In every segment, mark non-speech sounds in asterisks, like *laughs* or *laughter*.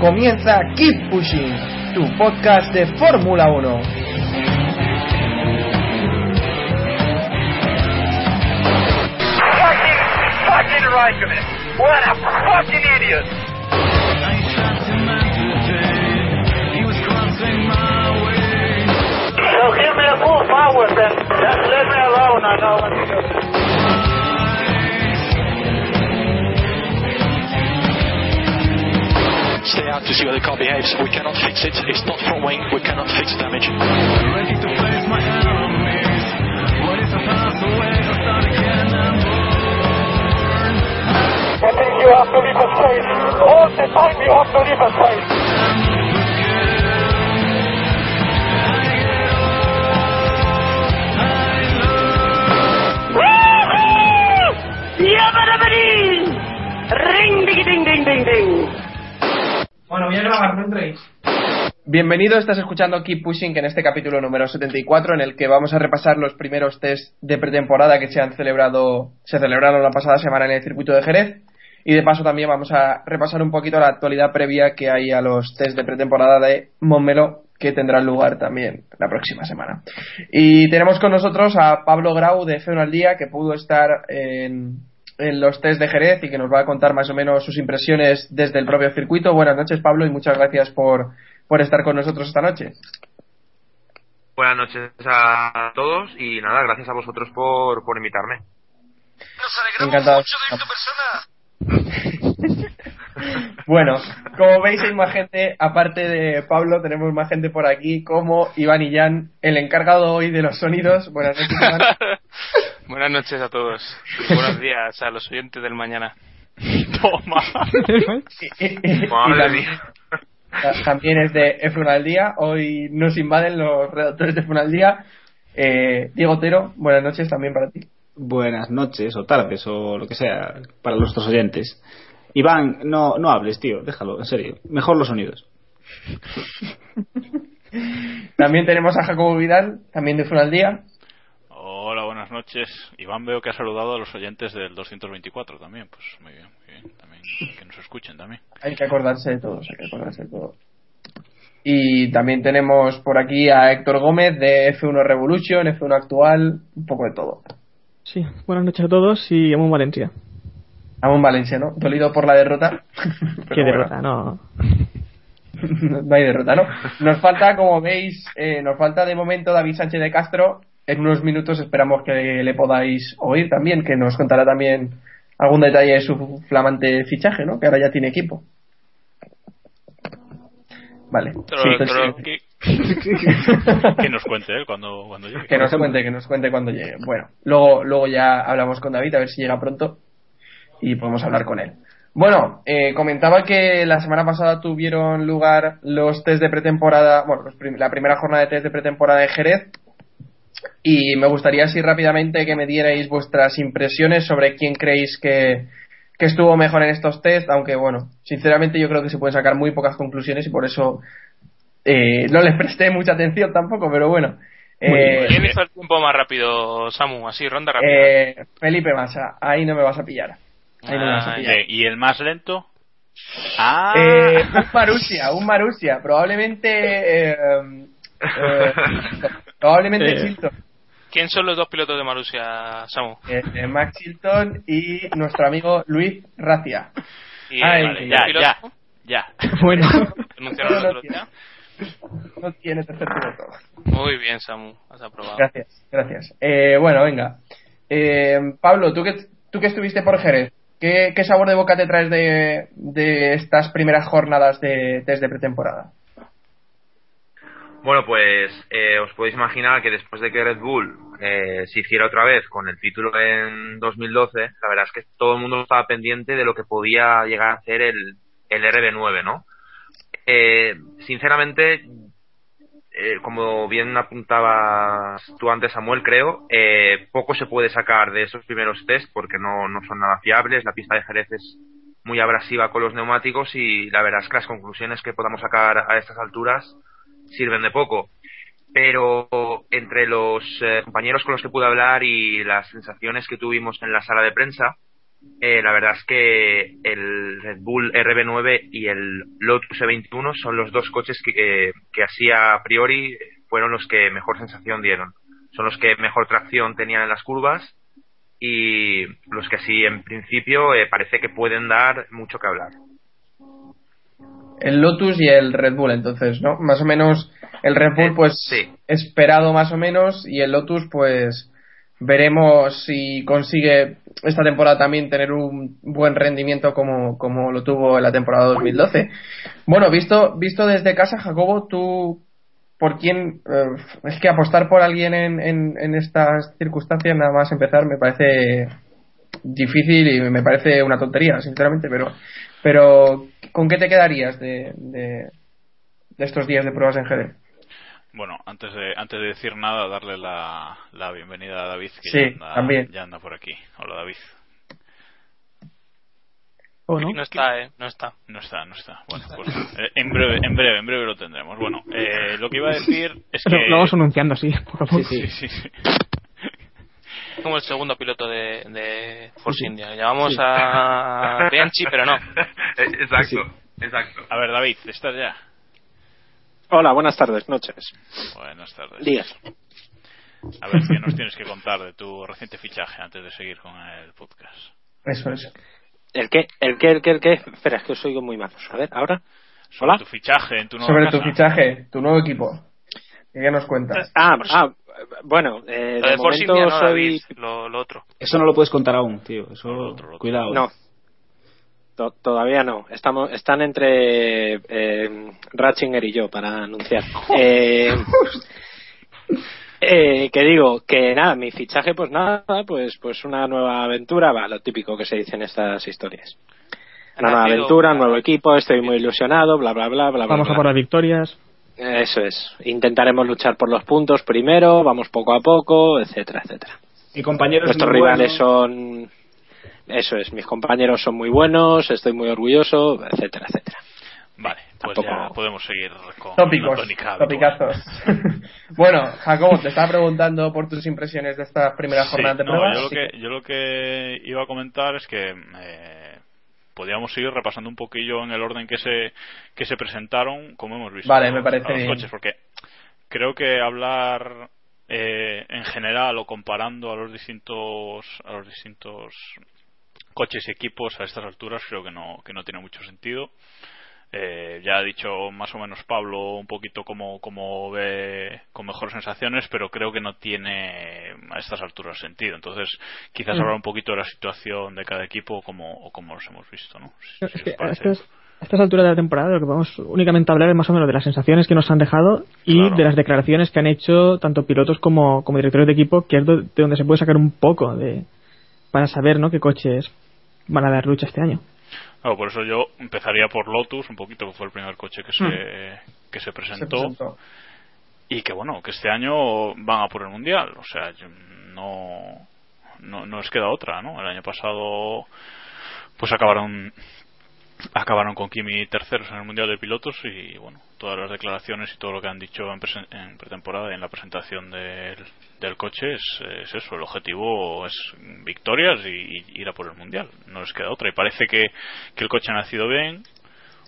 Comienza Keep Pushing, tu podcast de Fórmula 1. Fucking, fucking Raikkonen. What a fucking idiot. So give me a full power then. Just let me alone, I know what to do. Stay out to see how the car behaves. We cannot fix it. It's not front wing. We cannot fix damage. I think you have to leave a space. All the time you have to leave a space. Ring, ding, ding, ding, ding, ding. Bueno, voy a grabar, no entréis. Bienvenido, estás escuchando Keep Pushing en este capítulo número 74 en el que vamos a repasar los primeros test de pretemporada que se han celebrado, se celebraron la pasada semana en el circuito de Jerez y de paso también vamos a repasar un poquito la actualidad previa que hay a los test de pretemporada de Montmeló que tendrán lugar también la próxima semana. Y tenemos con nosotros a Pablo Grau de F1 al Día que pudo estar en, en los test de Jerez y que nos va a contar más o menos sus impresiones desde el propio circuito. Buenas noches Pablo y muchas gracias por, por estar con nosotros esta noche. Buenas noches a todos y nada, gracias a vosotros por, por invitarme. Encantado. *laughs* bueno, como veis hay más gente, aparte de Pablo, tenemos más gente por aquí como Iván y Jan, el encargado hoy de los sonidos. Buenas noches, Iván. *laughs* Buenas noches a todos. Y buenos *laughs* días a los oyentes del mañana. *laughs* Toma. Madre también, mía. ta- también es de F1 al día. Hoy nos invaden los redactores de F1 al día. Eh, Diego Otero, buenas noches también para ti. buenas noches o tardes o lo que sea para nuestros oyentes. Iván, no, no hables, tío, déjalo, en serio. Mejor los sonidos. *laughs* También tenemos a Jacobo Vidal, también de F1 al día. Buenas noches. Iván veo que ha saludado a los oyentes del 224 también. Pues muy bien, muy bien. También que nos escuchen también. Hay que acordarse de todos, hay que acordarse de todos. Y también tenemos por aquí a Héctor Gómez de F1 Revolution, F1 Actual, un poco de todo. Sí, buenas noches a todos y amo Valencia. Amón Valencia, ¿no? Dolido por la derrota. *laughs* Qué bueno, derrota, no. *laughs* no hay derrota, ¿no? Nos falta, como veis, eh, nos falta de momento David Sánchez de Castro. En unos minutos esperamos que le podáis oír también, que nos contará también algún detalle de su flamante fichaje, ¿no? Que ahora ya tiene equipo. Vale. Pero, Sí, pero que, *laughs* que nos cuente él cuando, cuando llegue. Que nos cuente, que nos cuente cuando llegue. Bueno, luego, luego ya hablamos con David a ver si llega pronto y podemos hablar con él. Bueno, eh, comentaba que la semana pasada tuvieron lugar los test de pretemporada, bueno, los prim- la primera jornada de test de pretemporada de Jerez y me gustaría así rápidamente que me dierais vuestras impresiones sobre quién creéis que, que estuvo mejor en estos test, aunque bueno, sinceramente yo creo que se pueden sacar muy pocas conclusiones y por eso eh, no les presté mucha atención tampoco, pero bueno. Eh, ¿Quién hizo el tiempo más rápido, Samu? Así, ronda rápida. eh, Felipe Massa, ahí no me vas a pillar. Ahí no me vas a Ah, pillar. ¿Y el más lento? Ah, Eh, un Marusia, un Marusia, probablemente. *laughs* probablemente Eh. Chilton. ¿Quién son los dos pilotos de Marussia, Samu? Eh, eh, Max Chilton y nuestro amigo Luis Racia. Y, Ay, vale, ya, piloto? ya, ya. *laughs* Bueno, Anunciaron el otro día. No tiene tercer piloto. Muy bien, Samu, has aprobado. Gracias, gracias. Eh, bueno, venga. Eh, Pablo, tú que, tú que estuviste por Jerez, ¿qué, qué sabor de boca te traes de, de estas primeras jornadas de test de pretemporada? Bueno, pues eh, os podéis imaginar que después de que Red Bull eh, se hiciera otra vez con el título en 2012, la verdad es que todo el mundo estaba pendiente de lo que podía llegar a hacer el, el RB9, ¿no? Eh, sinceramente, eh, como bien apuntabas tú antes, Samuel, creo, eh, poco se puede sacar de esos primeros test porque no, no son nada fiables. La pista de Jerez es muy abrasiva con los neumáticos y la verdad es que las conclusiones que podamos sacar a estas alturas sirven de poco. Pero entre los eh, compañeros con los que pude hablar y las sensaciones que tuvimos en la sala de prensa, eh, la verdad es que el Red Bull RB9 y el Lotus E21 son los dos coches que, que, así a priori fueron los que mejor sensación dieron. Son los que mejor tracción tenían en las curvas y los que así en principio eh, parece que pueden dar mucho que hablar. El Lotus y el Red Bull, entonces, ¿no? Más o menos el Red Bull, Eh, pues, sí. esperado más o menos, y el Lotus, pues, veremos si consigue esta temporada también tener un buen rendimiento como, como lo tuvo en la temporada 2012. Bueno, visto, visto desde casa, Jacobo, tú, ¿por quién? eh, es que apostar por alguien en, en, en estas circunstancias, nada más empezar, me parece difícil y me parece una tontería, sinceramente, pero, pero ¿con qué te quedarías de, de, de estos días de pruebas en Jerez? Bueno, antes de, antes de decir nada, darle la, la bienvenida a David, que Sí, ya, anda, también. ya anda por aquí. Hola, David. ¿o no? No está, eh, no está. No está, no está. Bueno, pues eh, en breve, en breve, en breve lo tendremos. Bueno, eh, lo que iba a decir es *laughs* que... Lo, vamos anunciando así, a poco. Sí, sí, sí. Como el segundo piloto de, de Force India. Llamamos a Bianchi, pero no. *laughs* Eh, exacto, exacto. A ver, David, ¿estás ya? Hola, buenas tardes, noches. Buenas tardes. Días. A ver, ¿qué nos tienes que contar de tu reciente fichaje antes de seguir con el podcast? Eso es. ¿El qué? ¿El qué? ¿El qué? ¿El qué? Espera, es que os oigo muy mal. A ver, ¿ahora? Sobre ¿Hola? tu fichaje en tu nueva Sobre casa. tu fichaje, tu nuevo equipo. ¿Qué nos cuentas? Ah, ah bueno, eh, Lo de momento no, soy... David, lo, lo otro. Eso no lo puedes contar aún, tío. Eso, Lo otro, lo otro. cuidado. No. To- todavía no. Estamos, están entre eh, Ratchinger y yo para anunciar. *laughs* Eh, eh, que digo, que nada, mi fichaje, pues nada, pues pues una nueva aventura, va, lo típico que se dice en estas historias. Una nueva aventura, un nuevo equipo, estoy muy ilusionado, bla, bla, bla, bla, bla. Vamos a por las victorias. Eso es. Intentaremos luchar por los puntos primero, vamos poco a poco, etcétera, etcétera. Mi compañero es Nuestros rivales bueno. son. Eso es, mis compañeros son muy buenos, estoy muy orgulloso, etcétera, etcétera. Vale, pues Tampoco- ya podemos seguir con Tópicos, topicazos. *laughs* bueno, Jacobo, te estaba preguntando por tus impresiones de esta primera Sí, jornada de no, pruebas. yo, lo que, yo lo que iba a comentar es que eh, podíamos seguir repasando un poquillo en el orden que se que se presentaron, como hemos visto Vale, a me los- parece a los bien. coches, porque creo que hablar eh, en general o comparando a los distintos a los distintos coches y equipos a estas alturas creo que no que no tiene mucho sentido. Eh, ya ha dicho más o menos Pablo un poquito cómo, cómo ve con mejores sensaciones, pero creo que no tiene a estas alturas sentido. Entonces, quizás Mm. hablar un poquito de la situación de cada equipo como, o como los hemos visto, ¿no? Si- si que a estas, a estas alturas de la temporada lo que vamos únicamente a hablar es más o menos de las sensaciones que nos han dejado y Claro. de las declaraciones que han hecho tanto pilotos como, como directores de equipo, que es de donde se puede sacar un poco de para saber ¿no? qué coches van a dar lucha este año. Claro, por eso yo empezaría por Lotus, un poquito, que fue el primer coche que se, que se se presentó. y que bueno que este año van a por el mundial. O sea yo- no no no les queda otra no el año pasado pues acabaron acabaron con Kimi terceros en el mundial de pilotos y bueno todas las declaraciones y todo lo que han dicho en, en pretemporada y en la presentación del, del coche es, es eso el objetivo es victorias y, y ir a por el mundial no les queda otra y parece que, que el coche ha nacido bien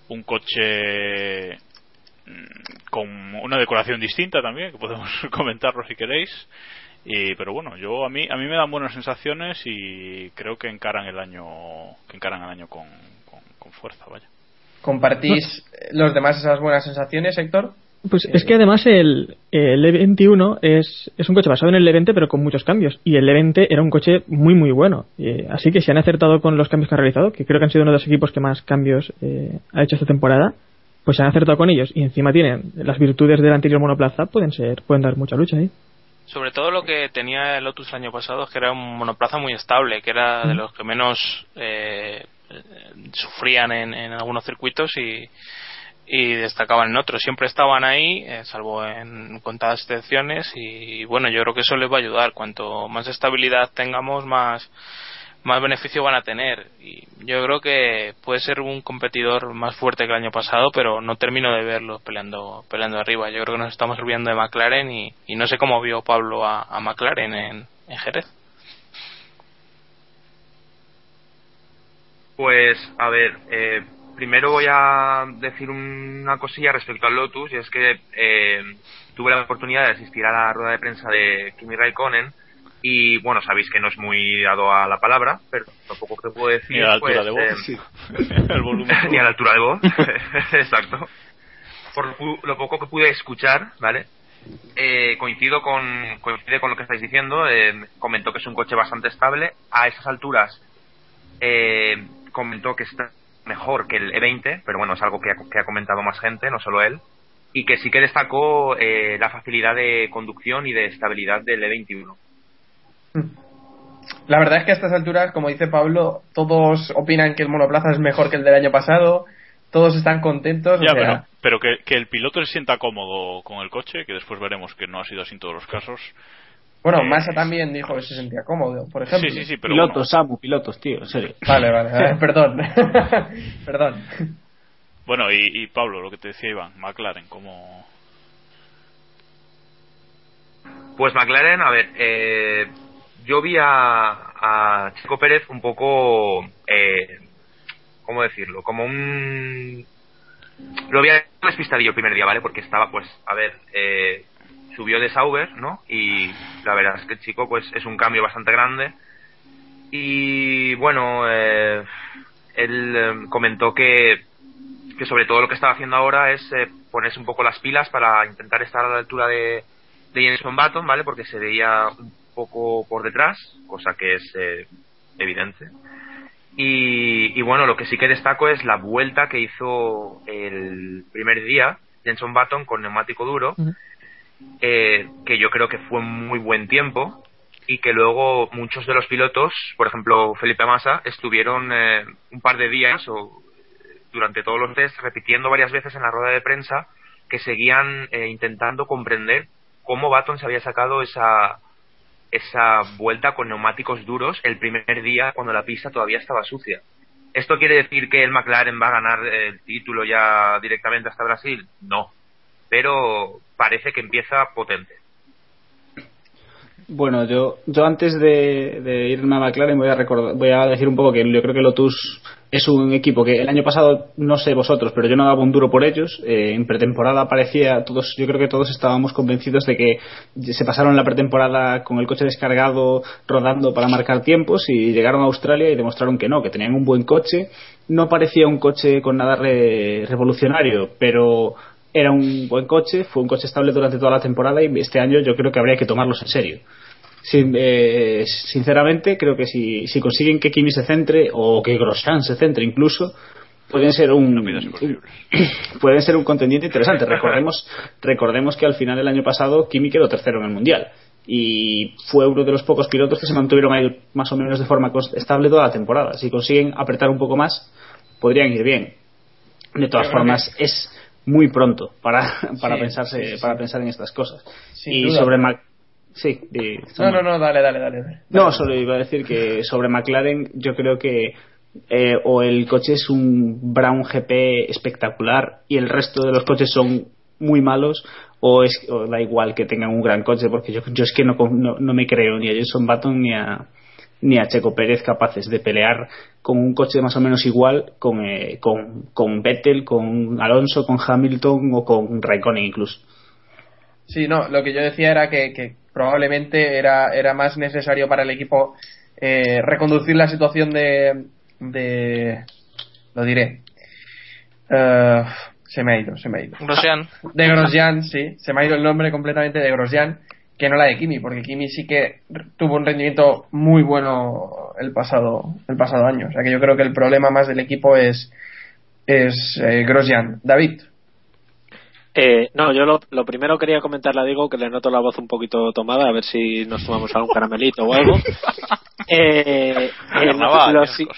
un coche mm, con una decoración distinta también, que podemos *laughs* comentarlo si queréis. Y, pero bueno, yo a mí a mí me dan buenas sensaciones y creo que encaran el año que encaran el año con, con, con fuerza, vaya. ¿Compartís los demás esas buenas sensaciones, Héctor? Pues es que además el, el E21 es, es un coche basado en el E20 pero con muchos cambios. Y el E20 era un coche muy muy bueno. Eh, así que si han acertado con los cambios que han realizado, que creo que han sido uno de los equipos que más cambios eh, ha hecho esta temporada, pues se han acertado con ellos y encima tienen las virtudes del anterior monoplaza, pueden ser pueden dar mucha lucha ahí. Sobre todo lo que tenía el Lotus el año pasado es que era un monoplaza muy estable, que era de los que menos eh, sufrían en, en algunos circuitos y, y destacaban en otros. Siempre estaban ahí, eh, salvo en contadas excepciones, y bueno, yo creo que eso les va a ayudar. Cuanto más estabilidad tengamos, más, más beneficio van a tener. Y yo creo que puede ser un competidor más fuerte que el año pasado, pero no termino de verlo peleando, peleando arriba. Yo creo que nos estamos olvidando de McLaren y, no sé cómo vio Pablo a, McLaren en, en Jerez. Pues, a ver, eh, primero voy a decir una cosilla respecto al Lotus, y es que eh, tuve la oportunidad de asistir a la rueda de prensa de Kimi Raikkonen, y bueno, sabéis que no es muy dado a la palabra, pero lo poco que puedo decir. Ni a la altura pues, de voz. eh, sí. *laughs* el volumen. *laughs* ni a la altura de voz, *laughs* exacto. Por lo poco que pude escuchar, ¿vale? Eh, coincido con coincide con lo que estáis diciendo. eh, comentó que es un coche bastante estable. A esas alturas eh, comentó que está mejor que el E20, pero bueno, es algo que ha, que ha comentado más gente, no solo él. Y que sí que destacó eh, la facilidad de conducción y de estabilidad del E21. La verdad es que a estas alturas, como dice Pablo, todos opinan que el monoplaza es mejor que el del año pasado, todos están contentos. o Ya, sea, pero, pero que, que el piloto se sienta cómodo con el coche, que después veremos que no ha sido así en todos los casos. Bueno, Eh, Massa también dijo que se sentía cómodo, por ejemplo. Sí, sí, sí, pero pilotos, Samu, pilotos, tío, en serio. Vale, vale, vale, *laughs* perdón. *laughs* perdón. Bueno, y, y Pablo, lo que te decía Iván, McLaren, como... Pues McLaren, a ver, eh, yo vi a, a Chico Pérez un poco, eh, ¿cómo decirlo? Como un... Lo había despistadillo el primer día, ¿vale? Porque estaba, pues, a ver, eh, subió de Sauber, ¿no? Y la verdad es que el chico, pues, es un cambio bastante grande. Y bueno, eh, él eh, comentó que, que sobre todo lo que estaba haciendo ahora es eh, ponerse un poco las pilas para intentar estar a la altura de, de Jenson Button, ¿vale? Porque se veía un poco por detrás, cosa que es eh, evidente. Y, y bueno, lo que sí que destaco es la vuelta que hizo el primer día Jenson Button con neumático duro, eh, que yo creo que fue muy buen tiempo y que luego muchos de los pilotos, por ejemplo Felipe Massa, estuvieron eh, un par de días o durante todos los test repitiendo varias veces en la rueda de prensa que seguían eh, intentando comprender cómo Baton se había sacado esa esa vuelta con neumáticos duros el primer día cuando la pista todavía estaba sucia. ¿Esto quiere decir que el McLaren va a ganar el título ya directamente hasta Brasil? No. Pero parece que empieza potente. Bueno, yo, yo antes de, de irme a McLaren voy a, recordar, voy a decir un poco que yo creo que Lotus es un equipo que el año pasado, no sé vosotros, pero yo no daba un duro por ellos. Eh, en pretemporada parecía, todos, yo creo que todos estábamos convencidos de que se pasaron la pretemporada con el coche descargado, rodando para marcar tiempos y llegaron a Australia y demostraron que no, que tenían un buen coche. No parecía un coche con nada re- revolucionario, pero era un buen coche, fue un coche estable durante toda la temporada y este año yo creo que habría que tomarlos en serio. Sin- eh, sinceramente, creo que si, si consiguen que Kimi se centre o que Grosjean se centre incluso, pueden ser un *clears throat* pueden ser un contendiente interesante. Recordemos recordemos que al final del año pasado Kimi quedó tercero en el mundial y fue uno de los pocos pilotos que se mantuvieron ahí más o menos de forma estable toda la temporada. Si consiguen apretar un poco más, podrían ir bien. De todas formas, es muy pronto para, para Sí, pensarse sí, sí, para pensar en estas cosas. Sin y duda. sobre Mac sí, No, no, no, dale, dale, dale. dale. no, solo iba a decir que sobre McLaren yo creo que eh, o el coche es un Brown GP espectacular y el resto de los coches son muy malos o, es, o da igual que tengan un gran coche porque yo, yo es que no, no, no me creo ni a Jason Button ni a ni a Checo Pérez capaces de pelear con un coche más o menos igual con, eh, con, con Vettel, con Alonso, con Hamilton o con Raikkonen incluso. Sí, no, lo que yo decía era que, que probablemente era, era más necesario para el equipo eh, reconducir la situación de, de lo diré. Eh, se me ha ido, se me ha ido. Grosjean. De Grosjean, sí. Se me ha ido el nombre completamente de Grosjean, que no la de Kimi, porque Kimi sí que tuvo un rendimiento muy bueno el pasado, el pasado año. O sea que yo creo que el problema más del equipo es, es eh, Grosjean. David. Eh, no, yo lo, lo primero quería comentarle a Diego que le noto la voz un poquito tomada, a ver si nos tomamos algún caramelito o algo. *laughs* Eh, eh, lo si-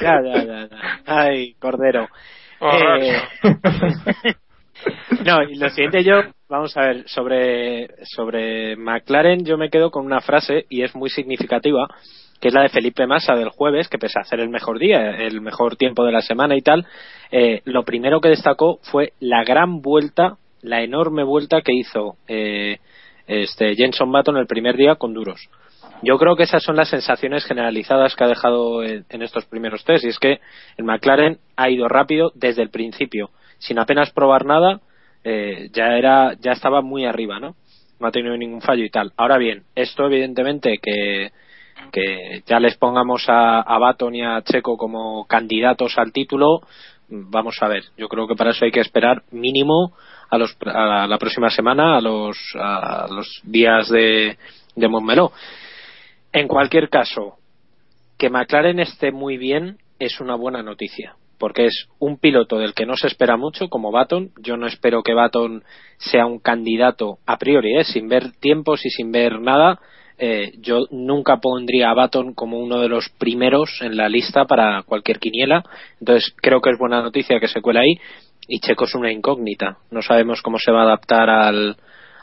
ya, ya, ya, ya. Ay, cordero. Eh, *laughs* *laughs* no, y lo siguiente yo, vamos a ver, sobre, sobre McLaren yo me quedo con una frase y es muy significativa, que es la de Felipe Massa del jueves, que pese a hacer el mejor día, el mejor tiempo de la semana y tal, eh, lo primero que destacó fue la gran vuelta, la enorme vuelta que hizo eh, este Jenson Button el primer día con duros. Yo creo que esas son las sensaciones generalizadas que ha dejado en, en estos primeros test y es que el McLaren ha ido rápido desde el principio, sin apenas probar nada, eh, ya era ya estaba muy arriba, ¿no? No ha tenido ningún fallo y tal. Ahora bien, esto evidentemente que que ya les pongamos a, a Baton y a Checo como candidatos al título, vamos a ver. Yo creo que para eso hay que esperar mínimo a, los, a la próxima semana, a los, a los días de, de Montmeló. En cualquier caso, que McLaren esté muy bien es una buena noticia, porque es un piloto del que no se espera mucho, como Baton. Yo no espero que Baton sea un candidato a priori, ¿eh? sin ver tiempos y sin ver nada. Eh, yo nunca pondría a Baton como uno de los primeros en la lista para cualquier quiniela. Entonces creo que es buena noticia que se cuela ahí. Y Checo es una incógnita. No sabemos cómo se va a adaptar al,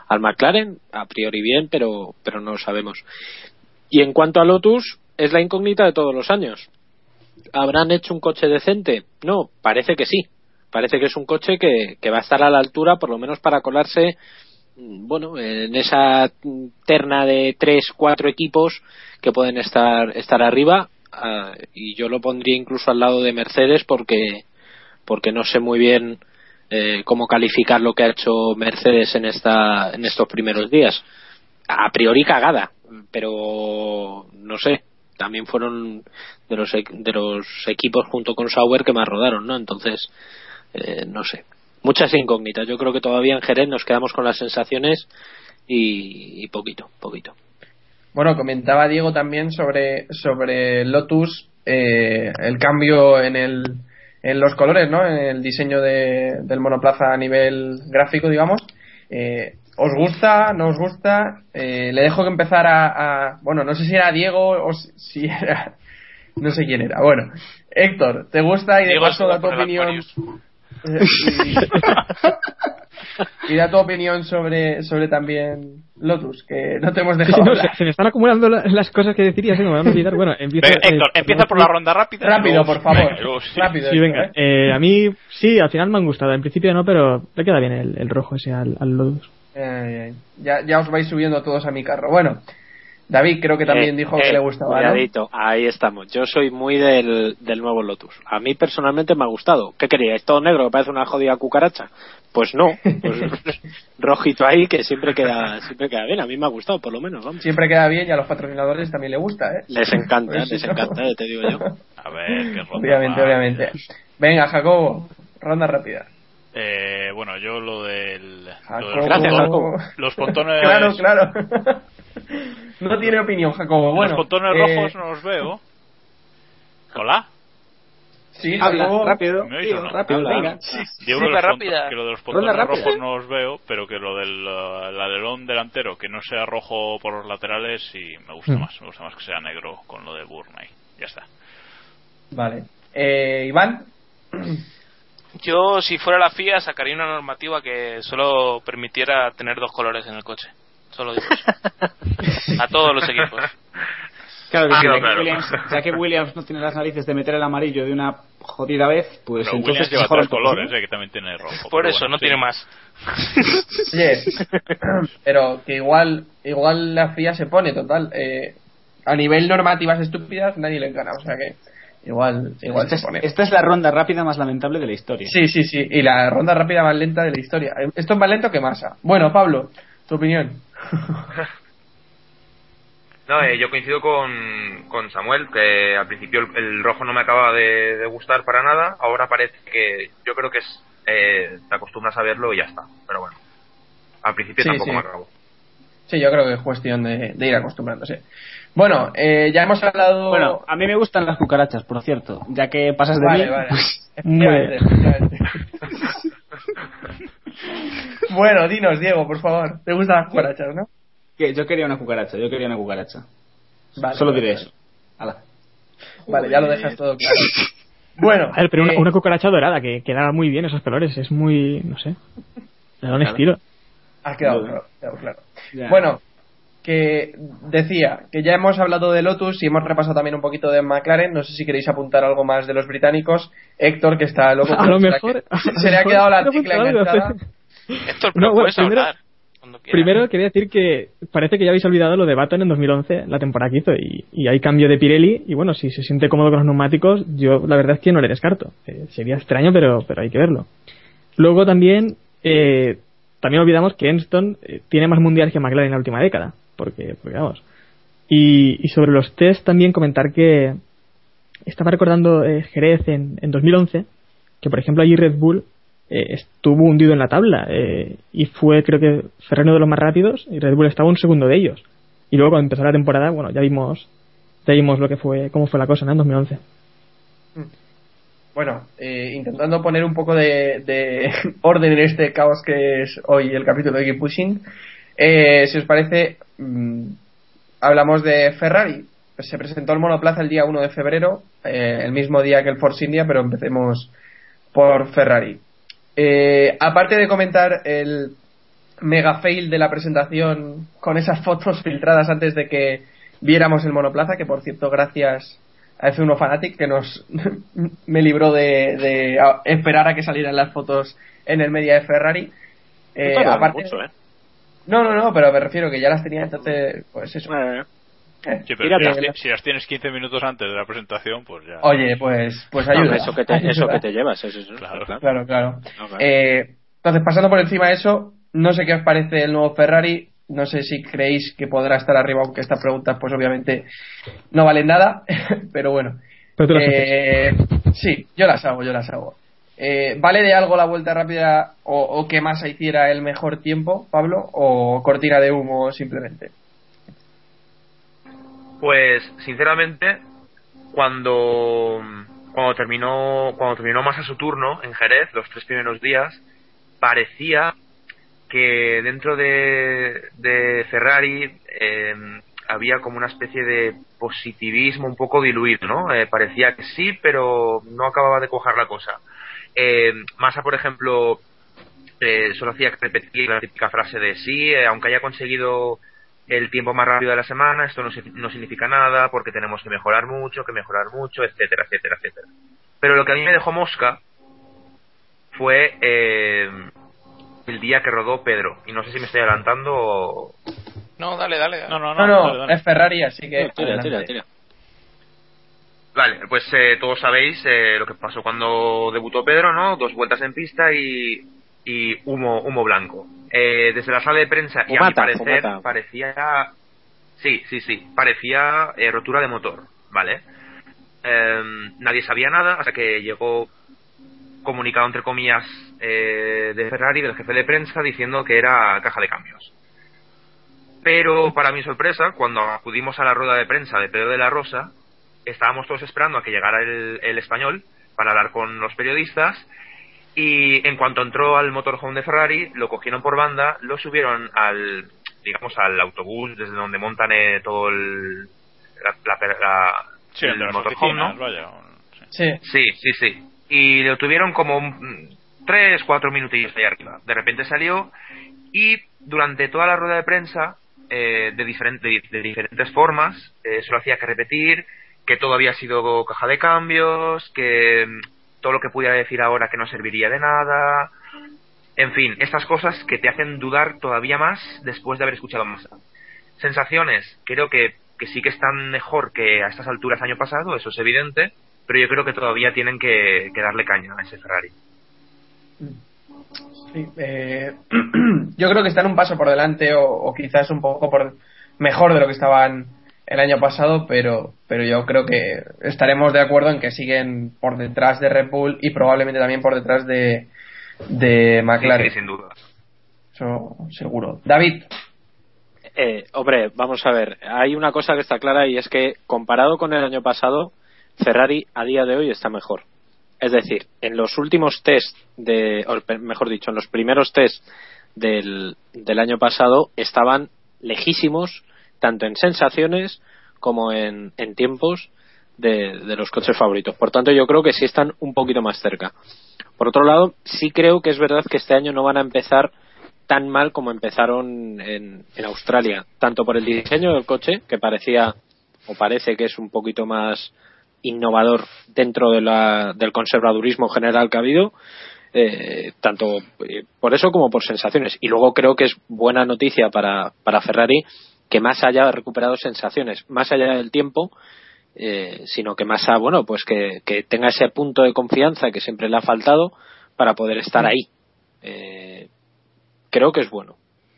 al McLaren. A priori bien, pero, pero no lo sabemos. Y en cuanto a Lotus, es la incógnita de todos los años. ¿Habrán hecho un coche decente? No, parece que sí. Parece que es un coche que, que va a estar a la altura, por lo menos para colarse mm, bueno, en esa terna de tres, cuatro equipos que pueden estar, estar arriba, ah, y yo lo pondría incluso al lado de Mercedes porque, porque no sé muy bien eh, cómo calificar lo que ha hecho Mercedes en, esta, en estos primeros días. A priori cagada, pero no sé, también fueron de los, e- de los equipos junto con Sauber que más rodaron, ¿no? Entonces, eh, no sé. Muchas incógnitas. Yo creo que todavía en Jerez nos quedamos con las sensaciones y, poquito, poquito. Bueno, comentaba Diego también sobre, sobre Lotus, eh, el cambio en, el, en los colores, ¿no? En el diseño de- del monoplaza a nivel gráfico, digamos. Eh, ¿Os gusta? ¿No os gusta? Eh, le dejo que empezara a, Bueno, no sé si era Diego o si- si era... No sé quién era. Bueno, Héctor, ¿te gusta? Y de Diego paso da tu opinión... Eh, *laughs* y, y da tu opinión sobre, sobre también Lotus, que no te hemos Sí, dejado no, se, se me están acumulando la- las cosas que deciría, se me van a olvidar. Bueno, *laughs* empiezo, Venga, Héctor, eh, empieza por la ronda rápida. Rápido, por favor. venga, sí. Rápido. Sí, venga. Eh, a mí, sí, al final me han gustado. En principio no, pero le queda bien el, el rojo ese al, al Lotus. Ya, ya os vais subiendo todos a mi carro. Bueno, David creo que también Eh, dijo eh, que le gustaba. ¿no? cuidadito, ahí estamos. Yo soy muy del, del nuevo Lotus. A mí personalmente me ha gustado. ¿Qué queríais? ¿Todo negro que parece una jodida cucaracha? Pues no. Pues *laughs* rojito ahí que siempre queda, siempre queda bien. A mí me ha gustado, por lo menos. Vamos. Siempre queda bien y a los patrocinadores también le gusta, ¿eh? Les encanta, Pues sí, les ¿no? encanta, te digo yo. A ver, qué ronda Obviamente, más. obviamente. Venga, Jacobo, ronda rápida. Eh, bueno, yo lo del. lo de Jacobo. los Gracias, pontones- Jacobo. Los pontones. *laughs* Claro, claro. *laughs* no tiene opinión, Jacobo. Bueno, los pontones eh, rojos no los veo. ¿Hola? Sí, Habla, Jacobo. rápido, ¿Me oís tío, o no? rápido, Habla. venga. Digo Sí, que, los rápida. que lo de los rápida. rojos no los veo, pero que lo del uh, alerón delantero, que no sea rojo por los laterales, sí me gusta Mm. más. Me gusta más que sea negro con lo de Burn ahí. Ya está. Vale. Eh, Iván. Yo, si fuera la FIA, sacaría una normativa que solo permitiera tener dos colores en el coche. Solo digo eso. A todos los equipos. Claro, que Ah, no, ya, claro. que Williams, ya que Williams no tiene las narices de meter el amarillo de una jodida vez, pues Pero entonces Williams lleva tres colores, eh, que también tiene rojo. Por pero eso, bueno, no sí. tiene más. *laughs* Oye, *clears throat* pero que igual, igual la FIA se pone, total. Eh, a nivel normativas estúpidas, nadie le gana. O sea que igual, igual Esta se es, pone. esta es la ronda rápida más lamentable de la historia. Sí, sí, sí. Y la ronda rápida más lenta de la historia. Esto es más lento que masa. Bueno, Pablo, tu opinión. *laughs* No, eh, yo coincido con, con Samuel, que al principio el, el rojo no me acaba de, de gustar para nada, ahora parece que yo creo que es, eh, te acostumbras a verlo y ya está, pero bueno, al principio Sí, tampoco sí. me acabo. Sí, yo creo que es cuestión de, de ir acostumbrándose. Bueno, eh, ya hemos hablado. Bueno, a mí me gustan las cucarachas, por cierto. Ya que pasas de Vale, mí, vale. pues, Efectivamente, efectivamente. *laughs* bueno, dinos, Diego, por favor. ¿Te gustan las cucarachas, no? que yo quería una cucaracha, yo quería una cucaracha. Vale, Solo diré vale. eso. Hala. Vale, ya lo dejas todo claro. *laughs* Bueno, A ver, pero una, eh, una cucaracha dorada que quedaba muy bien esos colores. Es muy, no sé. Le da un Claro. estilo. ha quedado Bueno. claro, quedado claro. Ya. Bueno, que decía que ya hemos hablado de Lotus y hemos repasado también un poquito de McLaren. No sé si queréis apuntar algo más de los británicos. Héctor, que está loco. *laughs* A lo mejor- a se le ha quedado la tecla enganchada. Héctor, No, pero bueno, puedes primero- hablar. cuando quieras. Primero quería decir que parece que ya habéis olvidado lo de Baton en 2011, la temporada que hizo, y, y hay cambio de Pirelli, y bueno, si se siente cómodo con los neumáticos, yo la verdad es que no le descarto. Eh, sería extraño, pero, pero hay que verlo. Luego también, eh, también olvidamos que Enston eh, tiene más mundiales que McLaren en la última década, porque, porque vamos. Y, y sobre los test también comentar que estaba recordando eh, Jerez en, en 2011, que por ejemplo allí Red Bull eh, estuvo hundido en la tabla eh, y fue creo que Ferrari de los más rápidos y Red Bull estaba un segundo de ellos. Y luego cuando empezó la temporada, bueno, ya vimos ya vimos lo que fue cómo fue la cosa ¿no? en 2011. Bueno, eh, intentando poner un poco de, de *laughs* orden en este caos que es hoy el capítulo de Keep Pushing, eh, si os parece, mm, hablamos de Ferrari. Se presentó el monoplaza el día 1 de febrero, el mismo día que el Force India, pero empecemos por Ferrari. Eh, aparte de comentar el mega fail de la presentación con esas fotos filtradas antes de que viéramos el monoplaza, que por cierto, gracias a F1 Fanatic que nos *laughs* me libró de, de a- esperar a que salieran las fotos en el media de Ferrari. Eh, aparte, mucho, ¿eh? no, no, no, pero me refiero que ya las tenía, entonces, pues eso. Eh, *laughs* Sí, pero pirata. si, las- si las tienes 15 minutos antes de la presentación, pues ya. Oye, pues, pues no, ayuda. eso que te, *laughs* eso que te llevas, eso, eso, Claro. Claro, claro. Eh, entonces, pasando por encima de eso, no sé qué os parece el nuevo Ferrari. No sé si creéis que podrá estar arriba, aunque estas preguntas, pues obviamente no valen nada. *laughs* Pero bueno. Pero Eh, sí, yo las hago, yo las hago. Eh, ¿Vale de algo la vuelta rápida o, o que Massa hiciera el mejor tiempo, Pablo? ¿O cortina de humo simplemente? Pues, sinceramente, cuando, cuando terminó, cuando terminó Massa su turno en Jerez, los tres primeros días, parecía que dentro de, de Ferrari eh, había como una especie de positivismo un poco diluido, ¿no? Eh, parecía que sí, pero no acababa de cojar la cosa. Eh, Massa, por ejemplo, eh, solo hacía repetir la típica frase de sí, eh, aunque haya conseguido el tiempo más rápido de la semana, esto no, no significa nada porque tenemos que mejorar mucho, que mejorar mucho, etcétera, etcétera, etcétera. Pero lo que a mí me dejó mosca fue eh, el día que rodó Pedro. Y no sé si me estoy adelantando o... No, dale, dale. dale. No, no, No, no. no, dale, dale. es Ferrari, así que. tira, tira, tira. Vale, pues eh, todos sabéis eh, lo que pasó cuando debutó Pedro, ¿no? Dos vueltas en pista y, y humo, humo blanco. Eh, desde la sala de prensa, y a mi Fumata, parecer, fumata. parecía... Sí, sí, sí, parecía eh, rotura de motor, ¿vale? Em, nadie sabía nada hasta que llegó comunicado entre comillas eh, de Ferrari, del jefe de prensa, diciendo que era caja de cambios. Pero para mi sorpresa, cuando acudimos a la rueda de prensa de Pedro de la Rosa, estábamos todos esperando a que llegara el, el español para hablar con los periodistas y en cuanto entró al motorhome de Ferrari lo cogieron por banda, lo subieron al digamos al autobús desde donde montan eh, todo el la, la- la- Sí, el de motorhome, ¿no? vaya. Sí. Sí, sí, sí. Y lo tuvieron como un- tres, cuatro minutillos ahí arriba. De repente salió y durante toda la rueda de prensa, eh, de, diferente- de diferentes formas, eh, solo hacía que repetir que todo había sido caja de cambios, que todo lo que pudiera decir ahora que no serviría de nada. En fin, estas cosas que te hacen dudar todavía más después de haber escuchado más. Sensaciones, creo que, que sí que están mejor que a estas alturas año pasado, eso es evidente, pero yo creo que todavía tienen que, darle caña a ese Ferrari. Sí, eh, *clears throat* yo creo que están un paso por delante o, o quizás un poco por mejor de lo que estaban el año pasado, pero, pero yo creo que estaremos de acuerdo en que siguen por detrás de Red Bull y probablemente también por detrás de, de McLaren. Sí, sin duda. Eso seguro. David. Eh, hombre, vamos a ver. Hay una cosa que está clara y es que comparado con el año pasado, Ferrari a día de hoy está mejor. Es decir, en los últimos test de, o mejor dicho, en los primeros test del, del año pasado estaban lejísimos tanto en sensaciones como en, tiempos de, de, los coches favoritos. Por tanto, yo creo que sí están un poquito más cerca. Por otro lado, sí creo que es verdad que este año no van a empezar tan mal como empezaron en, en Australia, tanto por el diseño del coche, que parecía o parece que es un poquito más innovador dentro de la, del conservadurismo general que ha habido, eh, tanto eh, por eso como por sensaciones. Y luego creo que es buena noticia para, para Ferrari que más haya recuperado sensaciones, más allá del tiempo, eh, sino que más bueno, pues que, que, tenga ese punto de confianza que siempre le ha faltado para poder estar ahí. Eh, creo que es bueno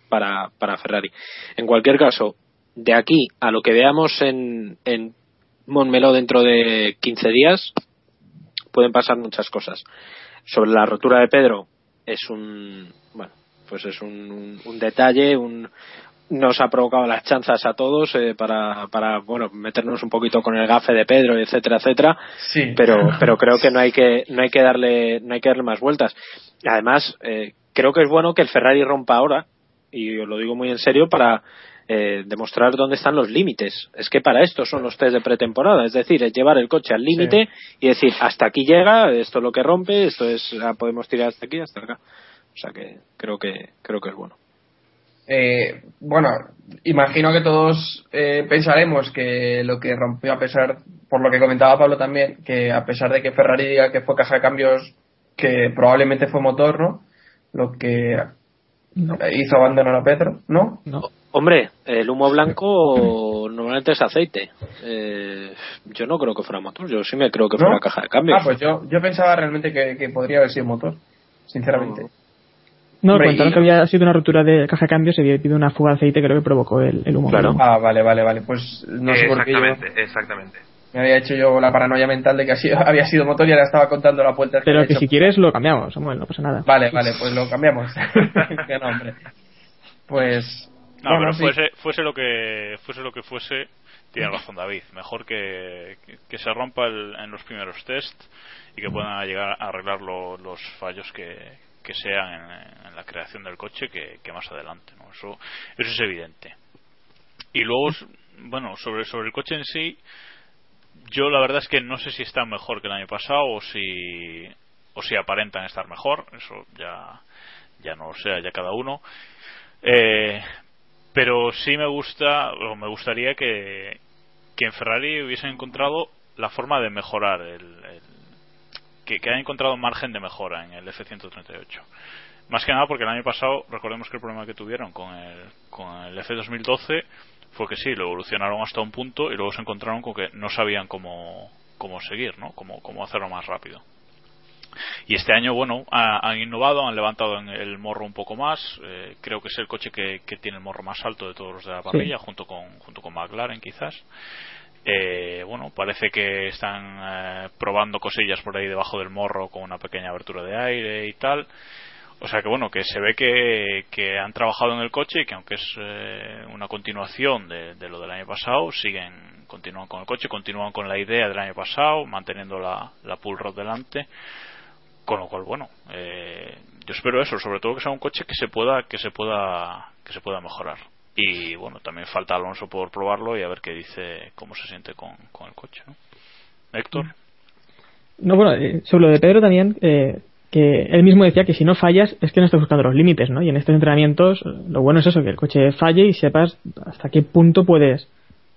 para, para Ferrari. En cualquier caso, de aquí a lo que veamos en, en Montmeló dentro de 15 días, pueden pasar muchas cosas. Sobre la rotura de Pedro, es un, bueno, pues es un, un detalle, un, nos ha provocado las chanzas a todos eh, para, para bueno meternos un poquito con el gafe de Pedro etcétera etcétera. Sí. pero pero creo que no hay que no hay que darle no hay que darle más vueltas. Además eh, creo que es bueno que el Ferrari rompa ahora y os lo digo muy en serio para eh, demostrar dónde están los límites. Es que para esto son los test de pretemporada es decir es llevar el coche al límite sí. y decir hasta aquí llega esto es lo que rompe esto es podemos tirar hasta aquí hasta acá o sea que creo que creo que es bueno eh, bueno, imagino que todos eh, pensaremos que lo que rompió, a pesar, por lo que comentaba Pablo también, que a pesar de que Ferrari diga que fue caja de cambios, que probablemente fue motor, ¿no? Lo que no. hizo abandonar a Pedro, ¿no? No. Hombre, el humo blanco normalmente es aceite. Eh, yo no creo que fuera motor, yo sí me creo que fuera ¿No? caja de cambios. Ah, pues yo, yo pensaba realmente que, que podría haber sido motor, sinceramente. No. No, Hombre, comentaron y... que había sido una ruptura de caja de cambios y había habido una fuga de aceite creo que provocó el, el humo. Claro. Ah, vale, vale, vale. Pues no sé por qué yo exactamente. me había hecho yo la paranoia mental de que sido, *laughs* había sido motor y ahora estaba contando la puerta. Pero que, que si quieres lo cambiamos, Samuel, no pasa nada. Vale, vale, pues lo cambiamos. *laughs* qué nombre. Pues... No, bueno, pero fuese, sí. fuese, lo que, fuese lo que fuese, tiene razón David. Mejor que, que se rompa el, en los primeros test y que puedan llegar a arreglar lo, los fallos que, que sean en, la creación del coche que, más adelante ¿no? eso eso es evidente y luego bueno sobre sobre el coche en sí yo la verdad es que no sé si está mejor que el año pasado o si o si aparentan estar mejor eso ya ya no lo sé ya cada uno eh, pero sí me gusta o me gustaría que que en Ferrari hubiesen encontrado la forma de mejorar el, el que, que ha encontrado margen de mejora en el F-138. Más que nada porque el año pasado, recordemos que el problema que tuvieron con el, con el F-2012 fue que sí, lo evolucionaron hasta un punto y luego se encontraron con que no sabían cómo, cómo seguir, ¿no? Cómo, cómo hacerlo más rápido. Y este año, bueno, ha, han innovado, han levantado el morro un poco más. Eh, creo que es el coche que, que, tiene el morro más alto de todos los de la parrilla, sí. junto, con, junto con McLaren quizás. Eh, bueno, parece que están eh, probando cosillas por ahí debajo del morro con una pequeña abertura de aire y tal. O sea que bueno, que se ve que, han trabajado en el coche y que aunque es eh, una continuación de, de, lo del año pasado, siguen, continúan con el coche, continúan con la idea del año pasado, manteniendo la, la pull rod delante. Con lo cual, bueno, eh, yo espero eso, sobre todo que sea un coche que se pueda, que se pueda, que se pueda mejorar y bueno también falta Alonso por probarlo y a ver qué dice cómo se siente con, con el coche. Héctor no bueno eh, sobre lo de Pedro también eh, que él mismo decía que si no fallas es que no estás buscando los límites ¿no? y en estos entrenamientos lo bueno es eso que el coche falle y sepas hasta qué punto puedes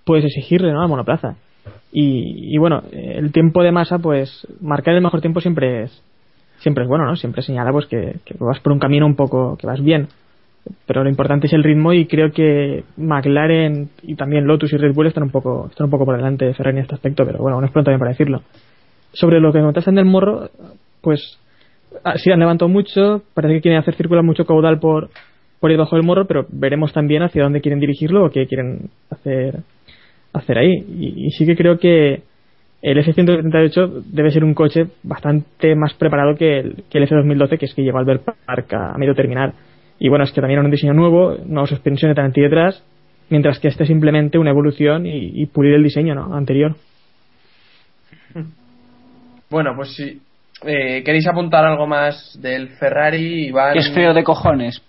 puedes exigirle ¿no? a monoplaza y, y bueno el tiempo de masa pues marcar el mejor tiempo siempre es siempre es bueno ¿no? siempre señala pues que, que vas por un camino un poco que vas bien pero lo importante es el ritmo y creo que McLaren y también Lotus y Red Bull están un poco están un poco por delante de Ferrari en este aspecto pero bueno no es pronto también para decirlo sobre lo que comentaste en el morro pues sí han levantado mucho parece que quieren hacer circular mucho caudal por por debajo del morro pero veremos también hacia dónde quieren dirigirlo o qué quieren hacer hacer ahí. Y, sí que creo que el F-138 debe ser un coche bastante más preparado que el, que el F-2012, que es que llegó al Albert Park a medio terminar. Y bueno, es que también era un diseño nuevo, nuevas suspensiones delante y detrás, mientras que este es simplemente una evolución y, y pulir el diseño ¿no? anterior. *laughs* Bueno, pues si eh, queréis apuntar algo más del Ferrari, Iván. Que es feo de cojones.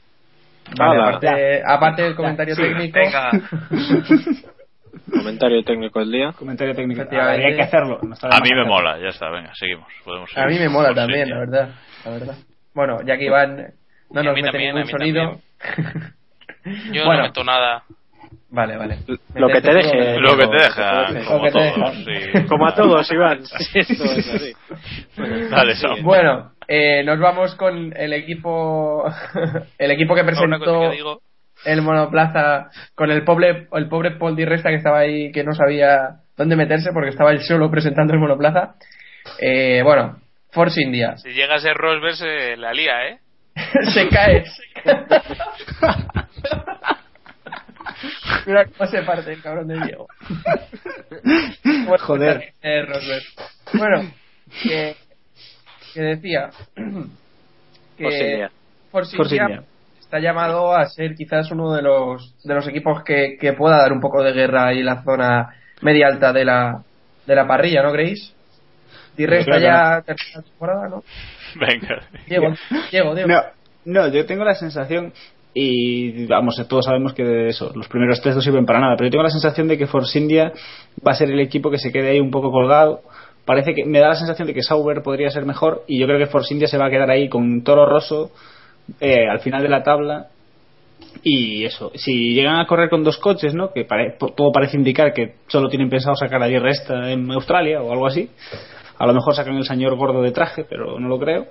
Vale, Nada. aparte, aparte del comentario Sí, técnico. Venga. *laughs* Comentario técnico del día. Comentario técnico. Efectivamente. Habría que hacerlo. no de A mí me mola, ya está, venga, seguimos. Podemos A mí me mola también, la verdad, la verdad. Bueno, ya que Iván no a nos mete también, ningún a sonido. *laughs* Yo Bueno. no meto nada. Vale, vale. Lo que te deje. Lo que te deja, como te todos, sí. Como a todos, *laughs* Iván. Esto es así. Dale, Sam. Bueno, eh, nos vamos con el equipo *laughs* el equipo que presentó que el monoplaza con el pobre el pobre Paul Di Resta que estaba ahí que no sabía dónde meterse porque estaba él solo presentando el monoplaza. Eh, bueno, Force India. si llega a ser Rosberg se la lía, ¿eh? *laughs* se cae. *laughs* Mira cómo se parte el cabrón de Diego. Bueno, Joder. eh. Bueno, que, que decía *clears throat* que India. está llamado a ser quizás uno de los de los equipos que, que pueda dar un poco de guerra ahí en la zona media alta de la de la parrilla, ¿no creéis? Dirre Yo está ya tercera temporada, ¿no? *laughs* Venga. Diego, Diego, Diego. No, no, yo tengo la sensación, y vamos, todos sabemos que de eso, los primeros tres no sirven para nada, pero yo tengo la sensación de que Force India va a ser el equipo que se quede ahí un poco colgado. Parece que me da la sensación de que Sauber podría ser mejor, y yo creo que Force India se va a quedar ahí con Toro Rosso eh, al final de la tabla. Y eso, si llegan a correr con dos coches, ¿no? Que pare- todo parece indicar que solo tienen pensado sacar a Resta en Australia o algo así. A lo mejor sacan el señor gordo de traje, pero no lo creo.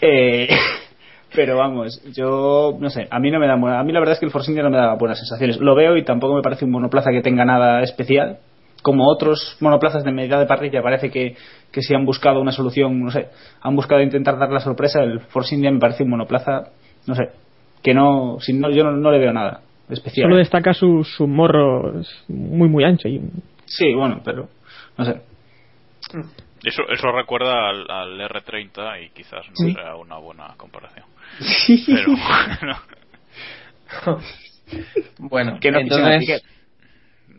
Eh, *laughs* pero vamos, yo no sé, a mí no me da buena, a mí la verdad es que el Force India no me da buenas sensaciones. Lo veo y tampoco me parece un monoplaza que tenga nada especial. Como otros monoplazas de medida de parrilla, parece que, que si han buscado una solución, no sé, han buscado intentar dar la sorpresa. El Force India me parece un monoplaza, no sé, que no, si no yo no, no le veo nada especial. Solo destaca su, su morro muy, muy ancho. Y, Sí, bueno, pero no sé. Eso, eso recuerda al, al R30 y quizás no Sí. sea una buena comparación. Sí. Pero, *laughs* bueno, Bueno, Que no pisen a entonces,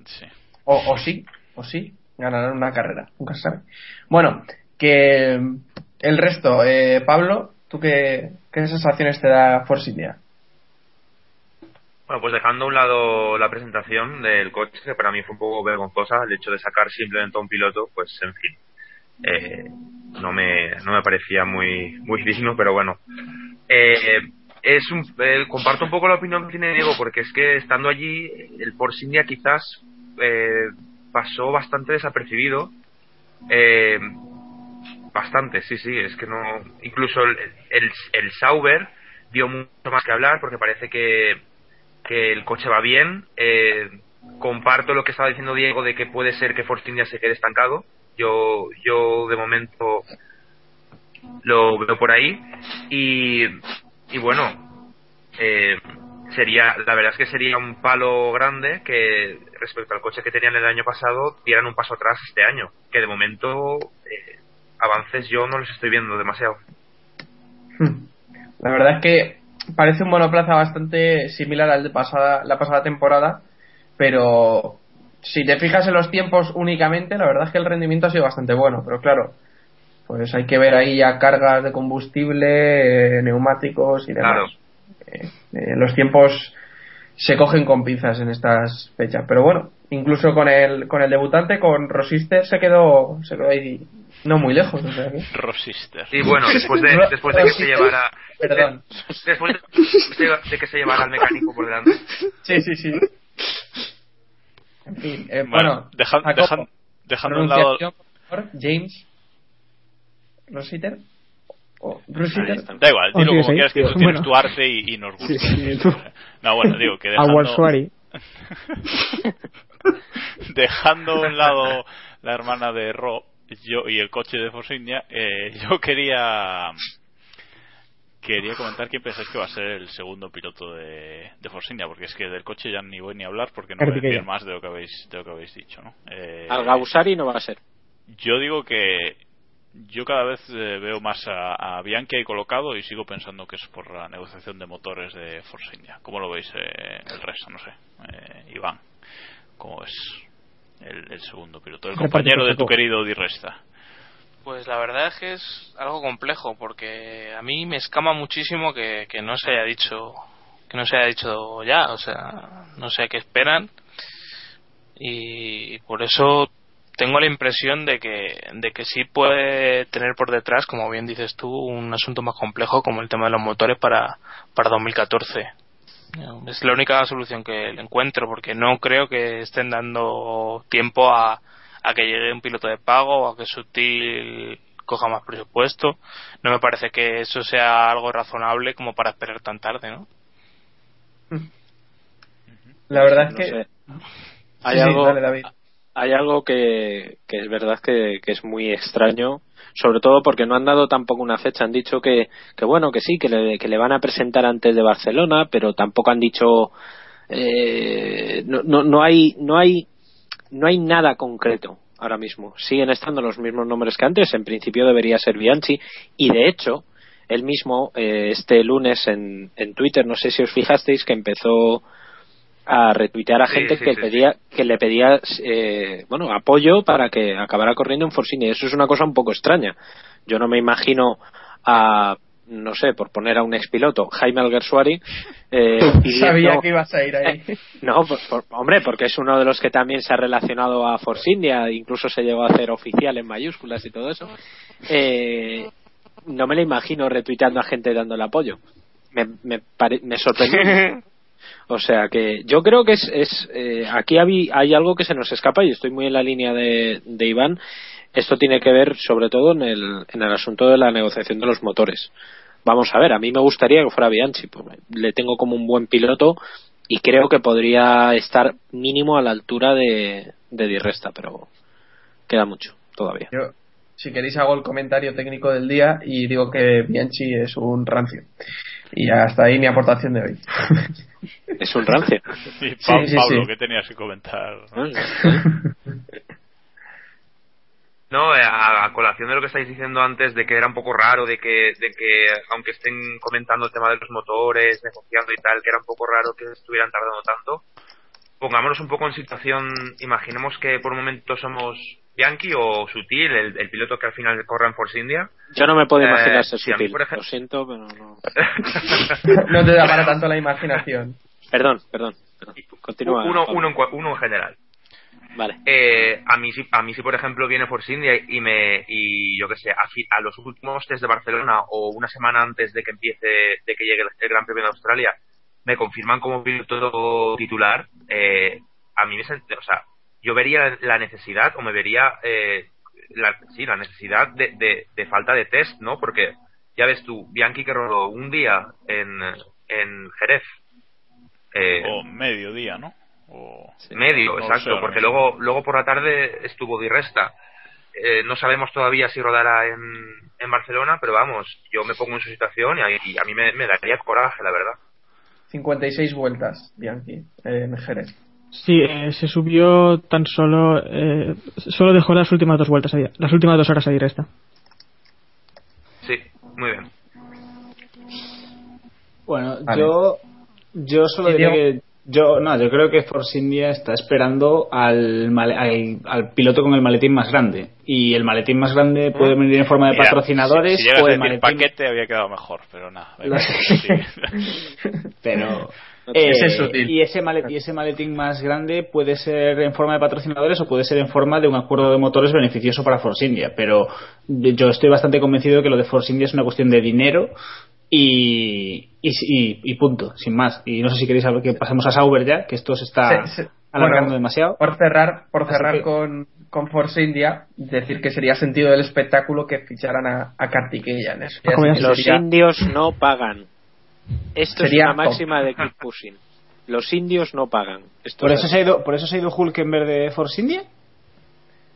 sí. o, o sí, o sí, ganarán una carrera, nunca se sabe. Bueno, que el resto, eh, Pablo, ¿tú qué, qué sensaciones te da Force India? Bueno, pues dejando a un lado la presentación del coche, que para mí fue un poco vergonzosa, el hecho de sacar simplemente a un piloto, pues en fin, eh, no me no me parecía muy muy *laughs* digno, pero bueno. Eh, es un, eh, comparto un poco la opinión que tiene Diego, porque es que estando allí, el Force India quizás eh, pasó bastante desapercibido. Eh, bastante, sí, sí, es que no. Incluso el, el, Sauber dio mucho más que hablar, porque parece que que el coche va bien. Eh, comparto lo que estaba diciendo Diego de que puede ser que Force India se quede estancado. Yo, yo de momento lo veo por ahí. Y, y bueno, eh, sería, la verdad es que sería un palo grande que respecto al coche que tenían el año pasado dieran un paso atrás este año. Que de momento eh, avances yo no los estoy viendo demasiado. La verdad es que parece un monoplaza bastante similar al de pasada, la pasada temporada, pero si te fijas en los tiempos únicamente, la verdad es que el rendimiento ha sido bastante bueno, pero claro, pues hay que ver ahí ya cargas de combustible, eh, neumáticos y demás. Claro. Eh, eh, los tiempos se cogen con pinzas en estas fechas, pero bueno, incluso con el con el debutante, con Rosister se quedó se quedó ahí no muy lejos, o sea que- Rosister. Y bueno, después de, después de que se llevara. *laughs* Perdón. de- después de, de que se llevara al mecánico por delante. Sí, sí, sí. En fin, eh, Bueno, bueno, dejan- dejan- dejando a un lado. pronunciación, por favor, James Rositer o Rositer. Da igual, dilo Oh, como sí. quieras, que tú Bueno. tienes tu arte y, y nos gusta. Sí, sí, tú. *laughs* No, bueno, digo que a dejando, *laughs* dejando a un lado la hermana de Rob yo y el coche de Force India, eh, yo quería quería comentar quién pensáis que va a ser el segundo piloto de, de Force India, porque es que del coche ya ni voy ni a hablar porque no voy a decir más de lo que habéis, de lo que habéis dicho, ¿no? Eh, Al Gausari no va a ser. Yo digo que yo cada vez eh, veo más a, a, Bianchi ahí colocado y sigo pensando que es por la negociación de motores de Force India. ¿Cómo lo veis eh, el resto? No sé. Eh, Iván, ¿cómo es el, el segundo piloto? El compañero de tu querido Di Resta. Pues la verdad es que es algo complejo porque a mí me escama muchísimo que, que no se haya dicho que no se haya dicho ya, o sea, no sé qué esperan y por eso tengo la impresión de que, de que sí puede tener por detrás, como bien dices tú, un asunto más complejo como el tema de los motores para, para 2014. Es la única solución que encuentro porque no creo que estén dando tiempo a, a que llegue un piloto de pago o a que Sutil coja más presupuesto. No me parece que eso sea algo razonable como para esperar tan tarde, ¿no? La verdad es No que. sé. *laughs* Hay sí, algo, dale, David. hay algo que, que es verdad que, que es muy extraño, sobre todo porque no han dado tampoco una fecha. Han dicho que, que bueno, que sí, que le, que le van a presentar antes de Barcelona, pero tampoco han dicho. Eh, no, no, no hay, no hay, no hay nada concreto ahora mismo. Siguen estando los mismos nombres que antes. En principio debería ser Bianchi y de hecho él mismo eh, este lunes en, en Twitter, no sé si os fijasteis que empezó a retuitear a Sí, gente sí, que sí, pedía que le pedía eh, bueno apoyo para que acabara corriendo en Forcini eso es una cosa un poco extraña yo no me imagino a no sé por poner a un expiloto Jaime Alguersuari *laughs* eh, Sabía que ibas a ir ahí. *laughs* no, por- por- hombre, porque es uno de los que también se ha relacionado a Force India, incluso se llegó a hacer oficial en mayúsculas y todo eso. Eh, no me lo imagino retuiteando a gente dándole apoyo. Me, me, pare- me sorprendió. *laughs* O sea que yo creo que es, es eh, aquí hay, hay algo que se nos escapa y estoy muy en la línea de, de Iván. Esto tiene que ver sobre todo en el, en el asunto de la negociación de los motores. Vamos a ver, a mí me gustaría que fuera Bianchi. porque Le tengo como un buen piloto y creo que podría estar mínimo a la altura de, de Di Resta, pero queda mucho todavía. Yo, si queréis, hago el comentario técnico del día y digo que Bianchi es un rancio. Y hasta ahí mi aportación de hoy. Es un rancio. *laughs* Sí, Pa- Sí, sí, Pablo, sí. ¿qué tenías que comentar? No, eh, a, a colación de lo que estáis diciendo antes, de que era un poco raro, de que, de que aunque estén comentando el tema de los motores, negociando y tal, que era un poco raro que estuvieran tardando tanto, pongámonos un poco en situación, imaginemos que por un momento somos Bianchi o Sutil, el, el piloto que al final corre en Force India. Yo no me puedo Eh, imaginar ser si sutil. por ejemplo- Lo siento, pero no. *laughs* no te da para tanto la imaginación. Perdón, perdón. perdón. Continúa. uno, Pablo. uno, en, cua- uno en general. Vale. Eh, a mí a mí sí, por ejemplo, viene Force India y me y yo que sé, a, fi- a los últimos test de Barcelona o una semana antes de que empiece, de que llegue el, el Gran Premio de Australia, me confirman como piloto titular. Eh, a mí me, o sea, yo vería la necesidad o me vería, eh, la, sí, la necesidad de, de, de falta de test, ¿no? Porque ya ves tú, Bianchi que rodó un día en, en Jerez. Eh, O mediodía, ¿no? O... Medio, No exacto, porque luego luego por la tarde estuvo Di Resta. Eh, no sabemos todavía si rodará en, en Barcelona, pero vamos, yo me pongo en su situación y a, y a mí me, me daría coraje, la verdad. 56 vueltas, Bianchi, en Jerez. Sí, eh, se subió tan solo. Eh, solo dejó las últimas dos vueltas las últimas dos horas ahí resta. Sí, muy bien. Bueno, Vale. yo yo solo diría que yo no, yo creo que Force India está esperando al, male- al, al piloto con el maletín más grande y el maletín más grande puede venir en forma de Mira, patrocinadores Si, si o el maletín paquete había quedado mejor, pero nada. sí. *laughs* pero eh, es sutil. y ese maletín, y ese maletín más grande puede ser en forma de patrocinadores o puede ser en forma de un acuerdo de motores beneficioso para Force India pero yo estoy bastante convencido de que lo de Force India es una cuestión de dinero y, y, y- y punto, sin más. Y no sé si queréis saber que pasemos a Sauber ya, que esto se está alargando bueno, demasiado. Por cerrar, por cerrar que- con, con Force India, decir que sería sentido del espectáculo que ficharan a, a Kartikeyan. Eso sí Los sería- indios no pagan. Esto Sería es una máxima de Keep Pushing. Los indios no pagan. Esto ¿Por es eso, se ha ido, ¿Por eso se ha ido Hulk en vez de Force India?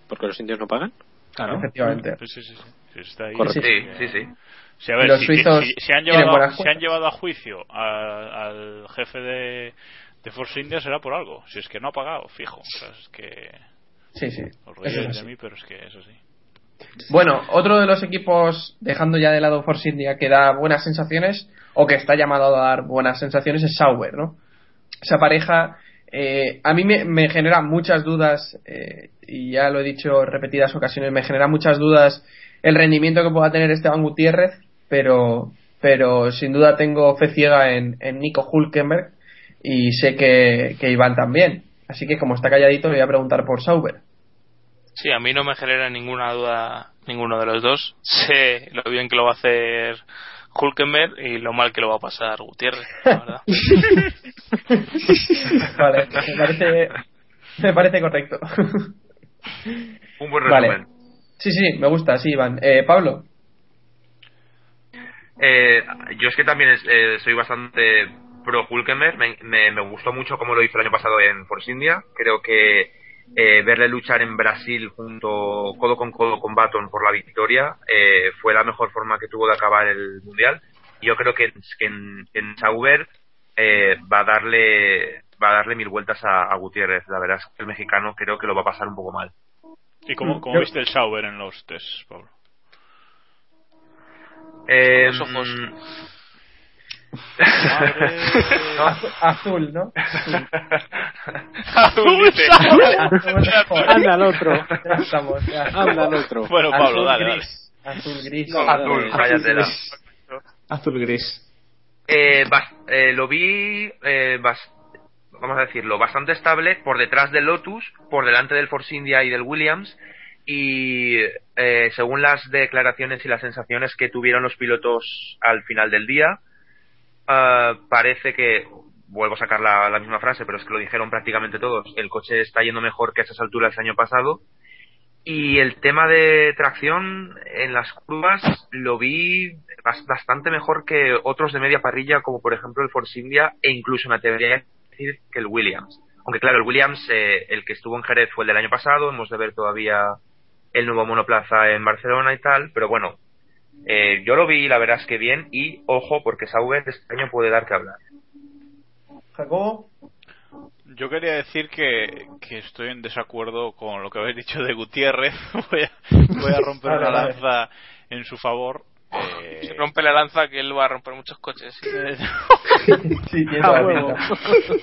¿Porque los indios no pagan? Claro. Efectivamente. Sí, sí, sí, sí. Si está ahí, Correcto. Sí, sí, sí. Si, a ver, Los si, suizos si- si han llevado, buenas si han llevado a juicio a- al jefe de, de Force India será por algo. Si es que no ha pagado, fijo. O sea, es que Sí, sí. os eso de mí, pero es que es así. Bueno, otro de los equipos, dejando ya de lado Force India, que da buenas sensaciones, o que está llamado a dar buenas sensaciones, es Sauber, ¿no? Esa pareja, eh, a mí me, me genera muchas dudas, eh, y ya lo he dicho repetidas ocasiones, me genera muchas dudas el rendimiento que pueda tener Esteban Gutiérrez, pero, pero sin duda tengo fe ciega en, en Nico Hulkenberg, y sé que, que Iván también. Así que como está calladito, le voy a preguntar por Sauber. Sí, a mí no me genera ninguna duda ninguno de los dos. *laughs* Sé lo bien que lo va a hacer Hulkenberg y lo mal que lo va a pasar Gutiérrez, la verdad. *laughs* vale, me parece, me parece correcto. Un buen Vale. resumen. Sí, sí, me gusta, sí, Iván. Eh, Pablo. Eh, yo es que también es- eh, soy bastante pro Hulkenberg. Me, me- me gustó mucho como lo hizo el año pasado en Force India. Creo que eh, verle luchar en Brasil junto codo con codo con Baton por la victoria eh, fue la mejor forma que tuvo de acabar el mundial. Y Yo creo que, que en, en Sauber eh, va a darle va a darle mil vueltas a, a Gutiérrez. La verdad es que el mexicano creo que lo va a pasar un poco mal. ¿Y cómo, cómo Yo- viste el Sauber en los test, Pablo? Eh, Los ojos. Madre- *laughs* Azul, ¿no? Azul, dice. Anda al otro. Ya estamos, ya. Anda al otro. Bueno, Pablo, Azul dale, gris. Azul gris. No, Azul, Azul gris. Eh, bas- eh, lo vi, eh, bas- vamos a decirlo, bastante estable por detrás del Lotus, por delante del Force India y del Williams. Y eh, según las declaraciones y las sensaciones que tuvieron los pilotos al final del día, ah, parece que, vuelvo a sacar la, la misma frase, pero es que lo dijeron prácticamente todos, el coche está yendo mejor que a esas alturas el año pasado. Y el tema de tracción en las curvas lo vi bas- bastante mejor que otros de media parrilla, como por ejemplo el Force India, e incluso me atrevería a decir que el Williams. Aunque claro, el Williams, eh, el que estuvo en Jerez fue el del año pasado, hemos de ver todavía el nuevo monoplaza en Barcelona y tal, pero bueno, eh, yo lo vi, la verdad es que bien, y ojo, porque Sauber este año puede dar que hablar. Jacobo. Yo quería decir que, que estoy en desacuerdo con lo que habéis dicho de Gutiérrez. *laughs* voy, a, voy a romper *laughs* una lanza en su favor. Eh, Se rompe la lanza que él va a romper muchos coches. Sí, *laughs* la pinta.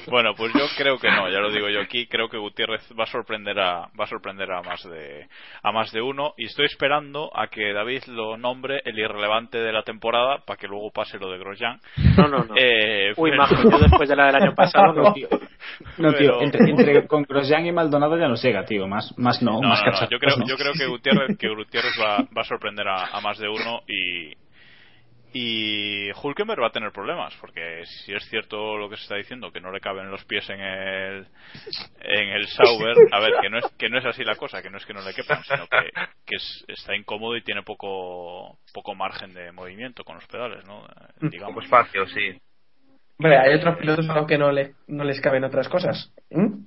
bueno, pues yo creo que no, ya lo digo yo aquí, creo que Gutiérrez va a sorprender a va a sorprender a más de a más de uno y estoy esperando a que David lo nombre el irrelevante de la temporada para que luego pase lo de Grosjean. No, no, no. Eh, Uy, pero- majo, yo después de la del año pasado no, tío. No, tío, Pero- entre, entre con Grosjean y Maldonado ya no llega, tío. Más, más no, No, más no, yo creo, no. *laughs* yo creo que Gutiérrez, que Gutiérrez va, va a sorprender a, a más de uno y, y Hulkenberg va a tener problemas porque si es cierto lo que se está diciendo que no le caben los pies en el en el Sauber a ver que no es que no es así la cosa que no es que no le quepan sino que, que es- está incómodo y tiene poco poco margen de movimiento con los pedales no digamos Poco espacio, sí. Hombre, hay otros pilotos a los que no, le, no les caben otras cosas. ¿Mm?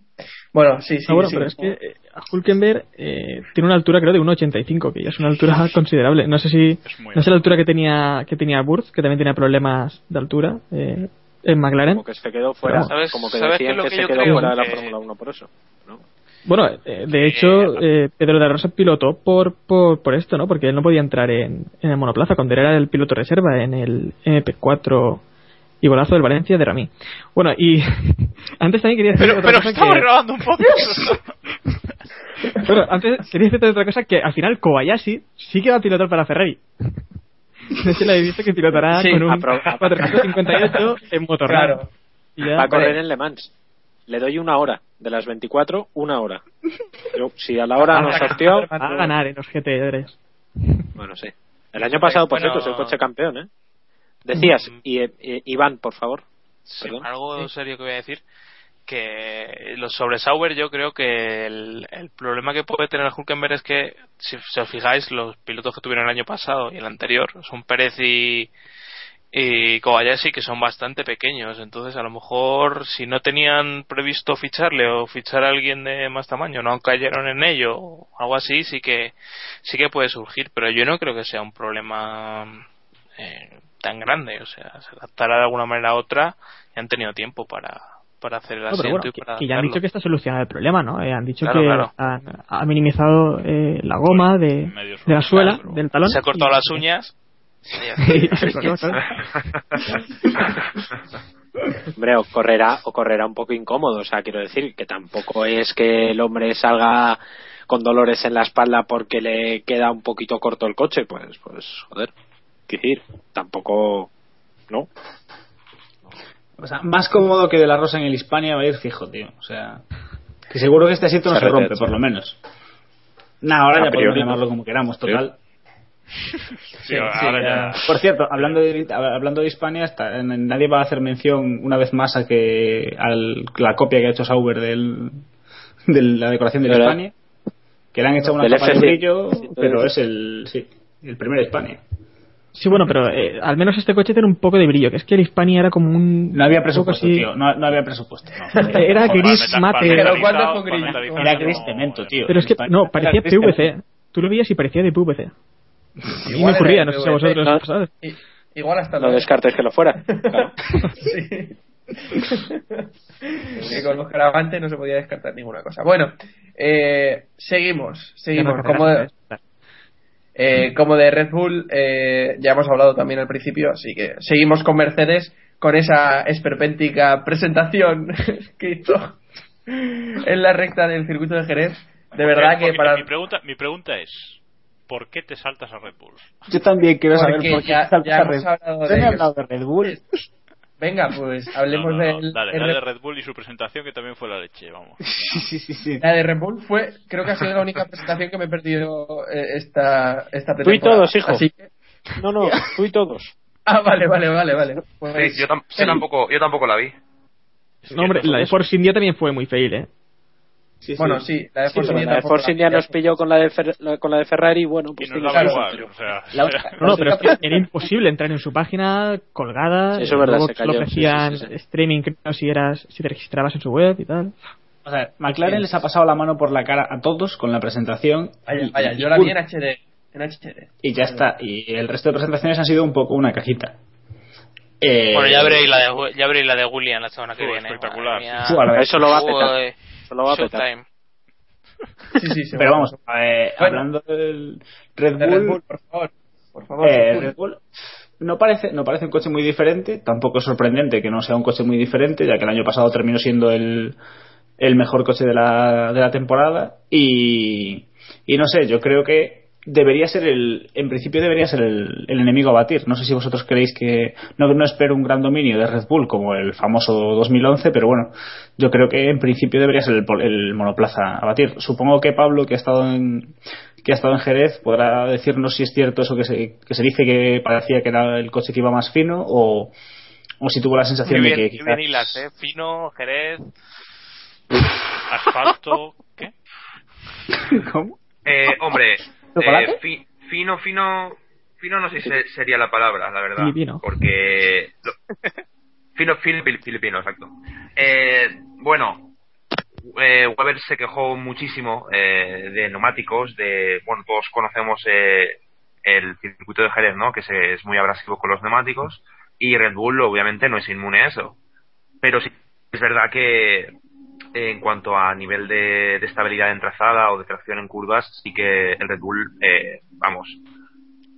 Bueno, sí, sí. Ah, bueno, sí. pero es que eh, Hulkenberg eh, tiene una altura creo de 1,85, que ya es una altura *laughs* considerable. No sé si no sé la altura que tenía que tenía Burth, que también tenía problemas de altura eh, en McLaren. Como que se quedó fuera. ¿Sabes- como que sabes qué decían es lo que, que se quedó fuera de la Fórmula 1 por eso. ¿no? Bueno, eh, de hecho, eh, Pedro de la Rosa pilotó por, por, por esto, ¿no? Porque él no podía entrar en, en el monoplaza cuando él era el piloto reserva en el MP4 y golazo del Valencia de Rami. Bueno, y *laughs* antes también quería decir pero otra pero cosa estamos que- grabando un podcast *laughs* Bueno, antes quería decirte otra cosa que al final Kobayashi sí que va a pilotar para Ferrari. *laughs* No sé si la habéis visto que pilotará Sí, con un apro- 458 en motor. Claro. Ya- Va a correr en Le Mans. Le doy una hora. De las 24, una hora. Yo, si a la hora no sorteó. va a ganar en los GT3. Bueno, sí. El año pasado, por Bueno. cierto, es el coche campeón, ¿eh? Decías, y, eh, Iván, por favor. Sí, algo serio que voy a decir que los sobre Sauber yo creo que el, el problema que puede tener Hulkenberg es que si, si os fijáis los pilotos que tuvieron el año pasado y el anterior son Pérez y y Kobayashi que son bastante pequeños. Entonces a lo mejor si no tenían previsto ficharle o fichar a alguien de más tamaño no cayeron en ello o algo así sí que sí que puede surgir. Pero yo no creo que sea un problema eh, tan grande o sea se adaptará de alguna manera a otra y han tenido tiempo para para hacer el No, asiento bueno, y para que, que ya han dicho que está solucionado el problema, ¿no? Eh, han dicho Claro, que claro. Han, ha minimizado eh, la goma de, de la suela del talón. se ha cortado y- las uñas. *laughs* *laughs* Hombre, o correrá, o correrá un poco incómodo, o sea, quiero decir que tampoco es que el hombre salga con dolores en la espalda porque le queda un poquito corto el coche, pues, pues, joder, decir, tampoco, ¿no? O sea, más cómodo que de la Rosa en el Hispania va a ir fijo, tío. O sea, que seguro que este asiento no se rompe, por lo menos. Nah, ahora A ya podemos llamarlo como queramos, total. Sí, ahora ya. Por cierto, hablando de, hablando de Hispania, está- nadie va a hacer mención una vez más a que a la copia que ha hecho Sauber del, de la decoración de. Hispania, que le han hecho una capa de F100. brillo, pero es el, sí, el primer Hispania. Sí, bueno, pero eh, al menos este coche tiene un poco de brillo, que es que el Hispania era como un... No había presupuesto, así- tío, no, no había presupuesto. no. *laughs* Era gris mate. Pero ¿cuándo fue gris? Era gris cemento, tío. Pero es que, no, parecía PVC. Tú lo veías y parecía de PVC. *laughs* Y me ocurría, no sé si a vosotros ¿no? os Igual hasta No lo descartes que lo fuera. *laughs* Claro. Sí. que con los caravantes no se podía descartar ninguna cosa. Bueno, eh, seguimos, seguimos. Como eh, como de Red Bull, eh, ya hemos hablado también al principio, así que seguimos con Mercedes con esa esperpéntica presentación *laughs* que hizo en la recta del circuito de Jerez. De verdad que para mi pregunta mi pregunta es ¿por qué te saltas a Red Bull? Yo también quiero saber Porque por qué ya- saltas ya a hemos Red hablado Bull. de ¿No he ellos. hablado de Red Bull? Venga, pues *laughs* hablemos No, no, no, del dale, el dale Red- Bull y su presentación que también fue la leche, vamos. *laughs* Sí, sí, sí, sí. La de Red Bull fue, creo que ha sido la única presentación que me he perdido eh, esta, esta Tú y todos, hijo. Así que- No, no, tú y todos. *laughs* Ah, vale, vale, vale, vale. Pues- Sí, yo, tam- yo tampoco, yo tampoco la vi. No, hombre, la de Force India también fue muy fail, ¿eh? Bueno, sí, la de Force India la de tampoco Force la- India nos pilló con la de, Fer- con la de Ferrari, bueno, pues tiene su- igual, o sea, *laughs* La- No, no, pero es que era imposible entrar en su página colgada. Sí, eso es verdad, se cayó, ofrecían sí, sí, sí. streaming, creo, si, eras, si te registrabas en su web y tal. O sea, McLaren les ha pasado la mano por la cara a todos con la presentación. Vaya, y- vaya, y- yo la vi en HD. En HD. Y ya está. Y el resto de presentaciones han sido un poco una cajita. Eh, Bueno, ya veréis la de, ya veréis la de William la semana que viene. espectacular, mía. Eso lo va a petar. Uy, Eso lo va a petar. *laughs* Sí, sí, sí. Pero vamos, eh, Bueno. hablando del Red De Bull, Red Bull, por favor. Por favor. eh, Red Bull. Red Bull no parece, no parece un coche muy diferente. Tampoco es sorprendente que no sea un coche muy diferente, ya que el año pasado terminó siendo el, el mejor coche de la, de la temporada. Y, y no sé, yo creo que debería ser el, en principio debería ser el, el enemigo a batir. No sé si vosotros creéis que, no, no espero un gran dominio de Red Bull como el famoso 2011, pero bueno, yo creo que en principio debería ser el, pol- el monoplaza a batir. Supongo que Pablo, que ha estado en, que ha estado en Jerez, podrá decirnos si es cierto eso que se, que se dice que parecía que era el coche que iba más fino o, o si tuvo la sensación de que muy bien quizás- hilas, ¿eh? Fino, Jerez. *laughs* asfalto, ¿qué? ¿Cómo? Eh, hombre, ¿Chocolate? eh, fi- fino, fino, fino no sé si se- sería la palabra, la verdad. Filipino. Porque... lo- *laughs* fino, fil- filipino, exacto. Eh, bueno, eh, Weber se quejó muchísimo eh, de neumáticos, de... Bueno, todos conocemos eh, el circuito de Jerez, ¿no? Que se- es muy abrasivo con los neumáticos. Y Red Bull, obviamente, no es inmune a eso. Pero sí es verdad que en cuanto a nivel de, de estabilidad en trazada o de tracción en curvas, sí que el Red Bull, eh, vamos,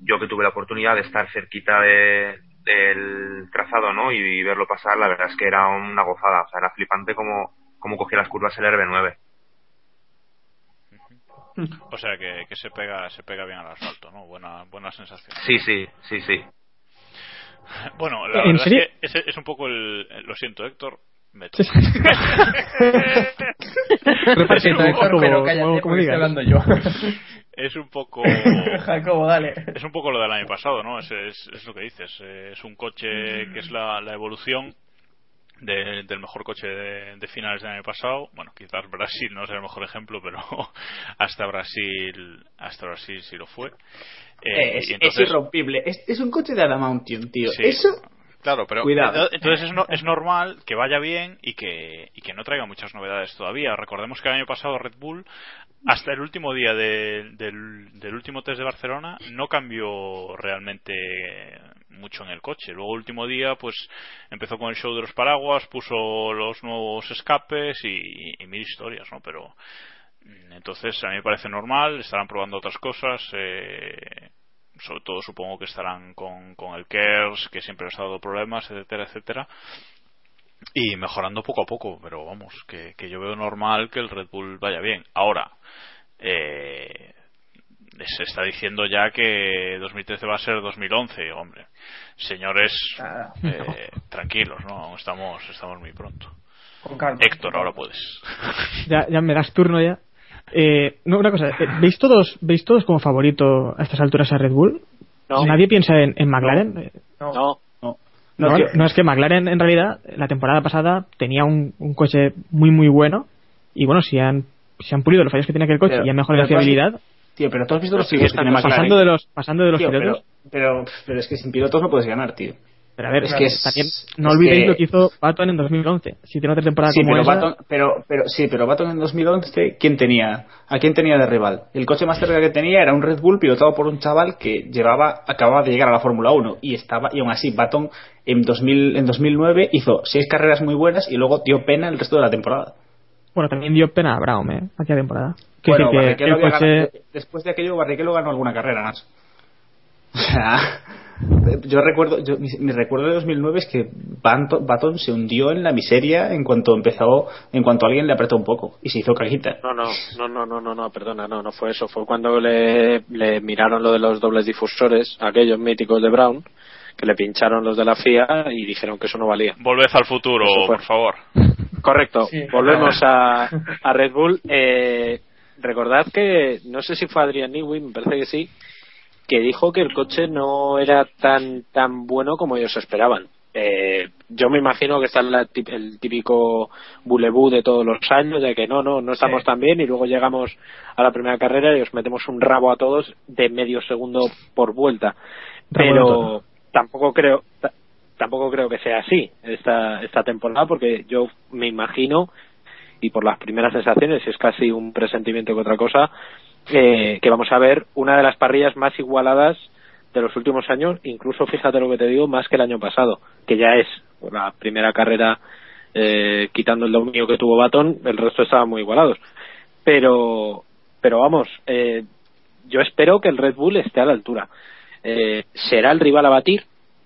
yo que tuve la oportunidad de estar cerquita de, del trazado, ¿no? Y, verlo pasar, la verdad es que era una gozada, o sea, era flipante como, como cogía las curvas el RB9. O sea que, que se pega se pega bien al asfalto, ¿no? Buena buena sensación. Sí, sí, sí, sí. Bueno, la ¿En verdad serio? es que ese es un poco el lo siento, Héctor. Me Sí, toca. pero cállate, como- estoy hablando yo. es un poco *laughs* Jacobo, dale. es un poco lo del año pasado, ¿no? Es, es, es lo que dices. eh, Es un coche que es la, la evolución de- del mejor coche de, de finales del año pasado. Bueno, quizás Brasil no es el mejor ejemplo, pero *laughs* hasta Brasil, hasta Brasil sí lo fue. Eh, es, y es entonces, irrompible. Es, es un coche de Adamantium, tío. Sí. Eso. Claro, pero Cuidado. entonces es, no- *laughs* es normal que vaya bien y que, y que no traiga muchas novedades todavía. Recordemos que el año pasado Red Bull, hasta el último día de- del, del último test de Barcelona, no cambió realmente mucho en el coche. Luego el último día, pues empezó con el show de los paraguas, puso los nuevos escapes y, y mil historias, ¿no? Pero mm, entonces a mí me parece normal, estarán probando otras cosas. Eh, sobre todo supongo que estarán con, con el KERS, que siempre ha dado problemas, etcétera, etcétera. Y mejorando poco a poco, pero vamos, que, que yo veo normal que el Red Bull vaya bien. Ahora, eh, se está diciendo ya que 2013 va a ser 2011, hombre. Señores, eh, *laughs* tranquilos, ¿no? Aún Estamos, estamos muy pronto. Con calma. Héctor, ahora puedes. Ya, ya me das turno ya. Eh, no, una cosa, eh, ¿veis todos, ¿veis todos como favorito a estas alturas a Red Bull? No. ¿Nadie piensa en, en McLaren? No. No. No, es que McLaren en realidad la temporada pasada tenía un, un coche muy muy bueno y bueno, si han, si han pulido los fallos que tenía aquel coche Pero- y han mejorado la fiabilidad, Tío, pero tú has visto los pilotos que tiene McLaren. pasando de los, pasando de los Tío, pilotos, pero, pero, pero es que sin pilotos no puedes ganar, tío. Pero a ver, es que que es- también no olvidéis que- lo que hizo Baton en 2011. Si tiene otra temporada Sí, como pero esa, Baton, pero, pero, sí, pero Baton en 2011, ¿quién tenía? ¿A quién tenía de rival? El coche más cerca que tenía era un Red Bull pilotado por un chaval que llevaba, acababa de llegar a la Fórmula 1 y estaba, y aún así Baton en 2000, en 2009 hizo seis carreras muy buenas y luego dio pena el resto de la temporada. bueno, también dio pena a Brown, ¿eh? Aquella temporada. Bueno, que había coche... ganado- después de aquello Barrichello ganó alguna carrera más. O *laughs* sea, yo recuerdo, yo, mi, mi recuerdo de 2009 es que Baton, Baton se hundió en la miseria en cuanto empezó, en cuanto alguien le apretó un poco y se hizo caguita. No, no, no, no, no, no, no, perdona, no, no fue eso. Fue cuando le, le miraron lo de los dobles difusores, aquellos míticos de Brown, que le pincharon los de la FIA y dijeron que eso no valía. Volved al futuro, por favor. Correcto. Sí, Volvemos a, *laughs* a Red Bull. Eh, recordad que, no sé si fue Adrian Newey, me parece que sí, que dijo que el coche no era tan tan bueno como ellos esperaban. Eh, yo me imagino que está la el típico bulebú de todos los años de que no, no, no estamos Sí. tan bien y luego llegamos a la primera carrera y os metemos un rabo a todos de medio segundo por vuelta. Pero tampoco creo ta- tampoco creo que sea así esta esta temporada porque yo me imagino y por las primeras sensaciones y es casi un presentimiento que otra cosa eh, que vamos a ver una de las parrillas más igualadas de los últimos años incluso fíjate lo que te digo más que el año pasado que ya es la primera carrera eh, quitando el dominio que tuvo Baton el resto estaban muy igualados pero pero vamos eh, yo espero que el Red Bull esté a la altura eh, será el rival a batir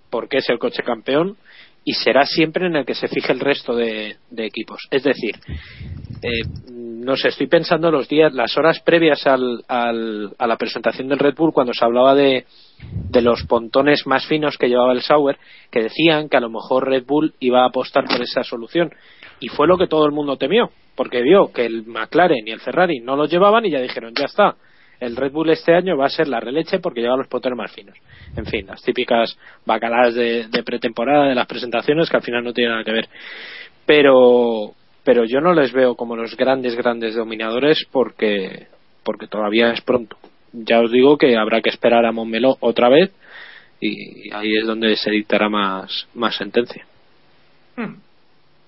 porque es el coche campeón y será siempre en el que se fije el resto de, de equipos. Es decir, eh, no sé, estoy pensando los días, las horas previas al, al- a la presentación del Red Bull cuando se hablaba de, de los pontones más finos que llevaba el Sauer, que decían que a lo mejor Red Bull iba a apostar por esa solución. Y fue lo que todo el mundo temió, porque vio que el McLaren y el Ferrari no los llevaban y ya dijeron, ya está, el Red Bull este año va a ser la releche porque lleva los pontones más finos. En fin, las típicas bacaladas de, de pretemporada de las presentaciones que al final no tienen nada que ver. Pero, pero yo no les veo como los grandes, grandes dominadores porque, porque todavía es pronto. Ya os digo que habrá que esperar a Montmeló otra vez y ahí es donde se dictará más, más sentencia.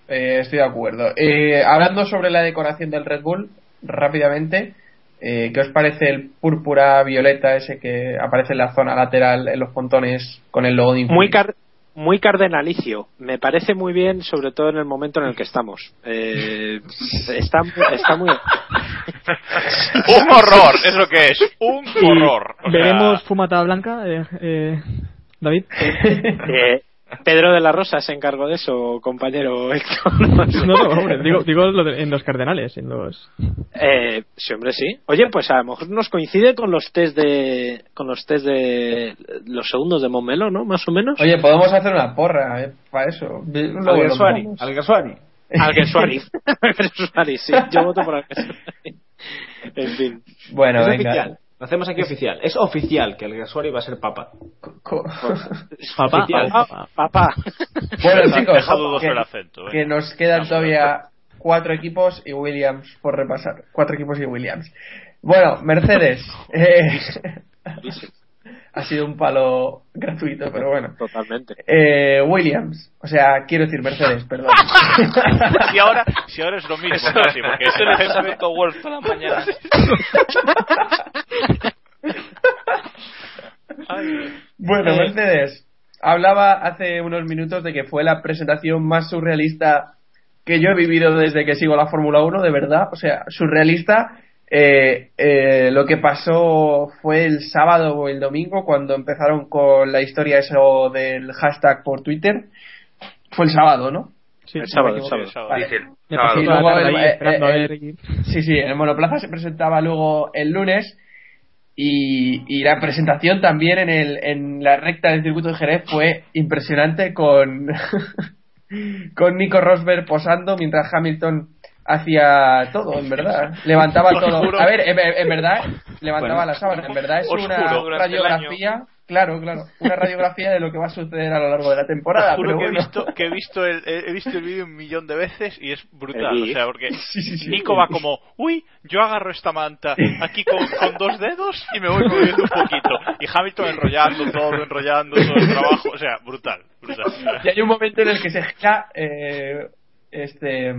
Eh, estoy de acuerdo. Eh, hablando sobre la decoración del Red Bull, rápidamente, eh, ¿qué os parece el púrpura violeta ese que aparece en la zona lateral en los pontones con el logo de Infinity? Muy, car- muy cardenalicio. Me parece muy bien, sobre todo en el momento en el que estamos. Eh, está, está muy. *laughs* un horror, es lo que es, un horror. O sea, ¿Veremos fumata blanca, eh, eh, David? *laughs* Pedro de la Rosa se encargó de eso, compañero Héctor. *laughs* No, no, hombre, digo, digo lo de- en los cardenales, en los... Eh, sí, hombre, sí. Oye, pues a lo mejor nos coincide con los test de con los test de los segundos de Momelo, ¿no? Más o menos. Oye, podemos hacer una porra eh, para eso. Luego lo Alguersuari, miramos. Alguersuari. Alguersuari. Alguersuari, *laughs* sí. Yo voto por Alguersuari. *laughs* En fin. Bueno, Es venga. oficial. Lo hacemos aquí oficial. Es oficial que el Gasol iba a ser papa. Papá, Oficial. papá. Papá. Bueno, chicos, deja dudoso que, el acento, eh. que nos quedan todavía cuatro equipos y Williams por repasar. Cuatro equipos y Williams. Bueno, Mercedes. eh, ha sido un palo gratuito, pero bueno. Totalmente. Eh, Williams, o sea, quiero decir Mercedes, perdón. *laughs* si ahora, si ahora es lo mismo, Eso- casi, porque eso a Beto Wolf toda la mañana. Bueno, Eh. Mercedes, hablaba hace unos minutos de que fue la presentación más surrealista que yo he vivido desde que sigo la Fórmula 1, de verdad. O sea, surrealista. Eh, eh, lo que pasó fue el sábado o el domingo cuando empezaron con la historia eso del hashtag por Twitter. Fue el sábado, ¿no? Sí, El sábado, me el equivoco. sábado. Vale. Sí, sí, luego el- ahí eh, el- y- Sí, sí, el monoplaza se presentaba luego el lunes y, y la presentación también en, el, en la recta del circuito de Jerez fue impresionante con, *laughs* con Nico Rosberg posando mientras Hamilton hacía todo, en verdad. Levantaba *laughs* todo. A ver, en, en verdad, levantaba Bueno. la sábana. En verdad es una radiografía. Claro, claro. Una radiografía de lo que va a suceder a lo largo de la temporada. Juro pero que he visto, que he visto el, he he visto el vídeo un millón de veces y es brutal. O sea, porque Sí, sí, sí. Nico va como, uy, yo agarro esta manta aquí con, con dos dedos y me voy moviendo un poquito. Y Hamilton enrollando todo, enrollando todo el trabajo. O sea, brutal, brutal. Y hay un momento en el que se gira, eh, este,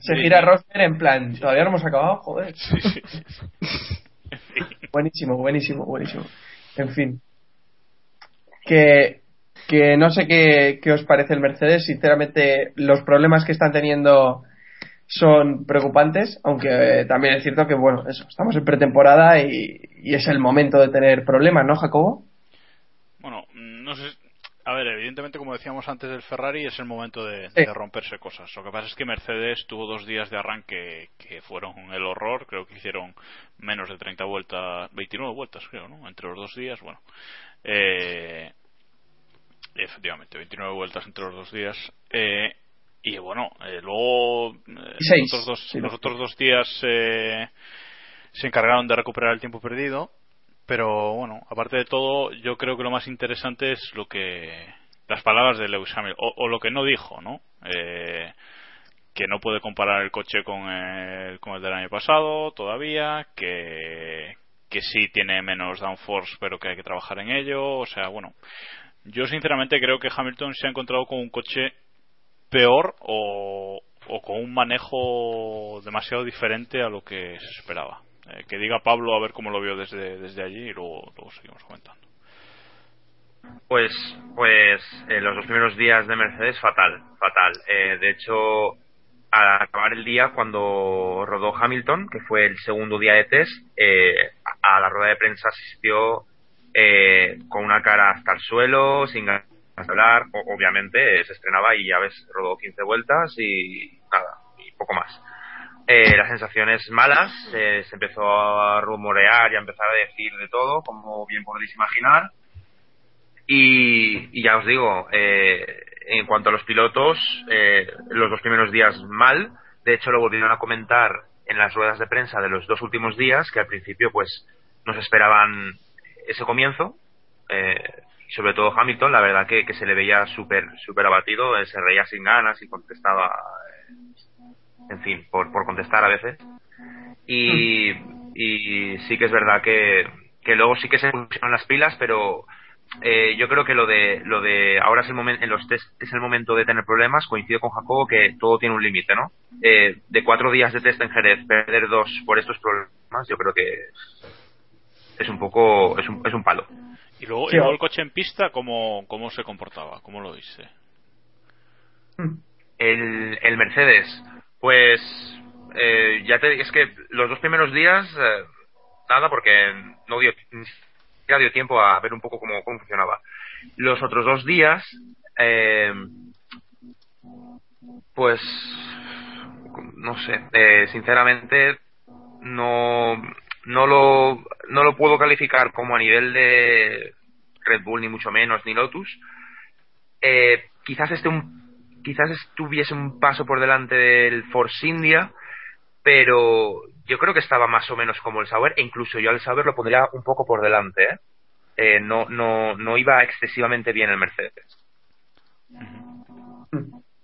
se Sí, gira sí. Rosberg en plan, todavía no hemos acabado, joder. Sí, sí, sí. *laughs* Buenísimo, buenísimo, buenísimo. En fin. Que, que no sé qué, qué os parece el Mercedes, sinceramente los problemas que están teniendo son preocupantes, aunque eh, también es cierto que, bueno, eso, estamos en pretemporada y, y es el momento de tener problemas, ¿no, Jacobo? Bueno, no sé. A ver, evidentemente, como decíamos antes del Ferrari, es el momento de, Sí. de romperse cosas. Lo que pasa es que Mercedes tuvo dos días de arranque que fueron el horror. Creo que hicieron menos de 30 vueltas, 29 vueltas, creo, ¿no? Entre los dos días, bueno. Eh, efectivamente, 29 vueltas entre los dos días. Eh, y bueno, eh, luego eh, los, otros dos, los otros dos días eh, se encargaron de recuperar el tiempo perdido. Pero bueno, aparte de todo, yo creo que lo más interesante es lo que las palabras de Lewis Hamilton o, lo que no dijo, ¿no? Eh, que no puede comparar el coche con el, con el del año pasado todavía, que que sí tiene menos downforce, pero que hay que trabajar en ello. O sea, bueno, yo sinceramente creo que Hamilton se ha encontrado con un coche peor o, o con un manejo demasiado diferente a lo que se esperaba. Eh, que diga Pablo a ver cómo lo vio desde, desde allí y luego, seguimos comentando. Pues, pues los dos primeros días de Mercedes fatal, fatal. Eh, de hecho, al acabar el día, cuando rodó Hamilton, que fue el segundo día de test, eh, a la rueda de prensa asistió eh, con una cara hasta el suelo, sin ganas hablar. O- obviamente, se estrenaba y ya ves, rodó 15 vueltas y nada, y poco más. Eh, las sensaciones malas, se empezó a rumorear y a empezar a decir de todo, como bien podéis imaginar. Y, y ya os digo, eh, en cuanto a los pilotos, eh, los dos primeros días mal. De hecho, lo volvieron a comentar en las ruedas de prensa de los dos últimos días, que al principio pues nos esperaban ese comienzo. Eh, sobre todo Hamilton, la verdad que, que se le veía súper súper abatido, se reía sin ganas y contestaba, en fin, por, por contestar a veces. Y, y sí que es verdad que, que luego sí que se pusieron las pilas, pero eh, yo creo que lo de lo de ahora es el momento en los test es el momento de tener problemas coincido con Jacobo que todo tiene un límite no Eh, de cuatro días de test en Jerez perder dos por estos problemas yo creo que es un poco es un, es un palo Y luego, Sí, y luego o- el coche en pista, ¿cómo, cómo se comportaba? ¿Cómo lo viste? el, el Mercedes pues eh, ya te es que los dos primeros días eh, nada porque no dio siquiera dio tiempo a ver un poco cómo, cómo funcionaba. Los otros dos días eh, pues no sé eh, sinceramente no no lo no lo puedo calificar como a nivel de Red Bull ni mucho menos ni Lotus. Eh, quizás esté un quizás estuviese un paso por delante del Force India pero yo creo que estaba más o menos como el Sauber e incluso yo al Sauber lo pondría un poco por delante ¿eh? Eh, no no no iba excesivamente bien el Mercedes.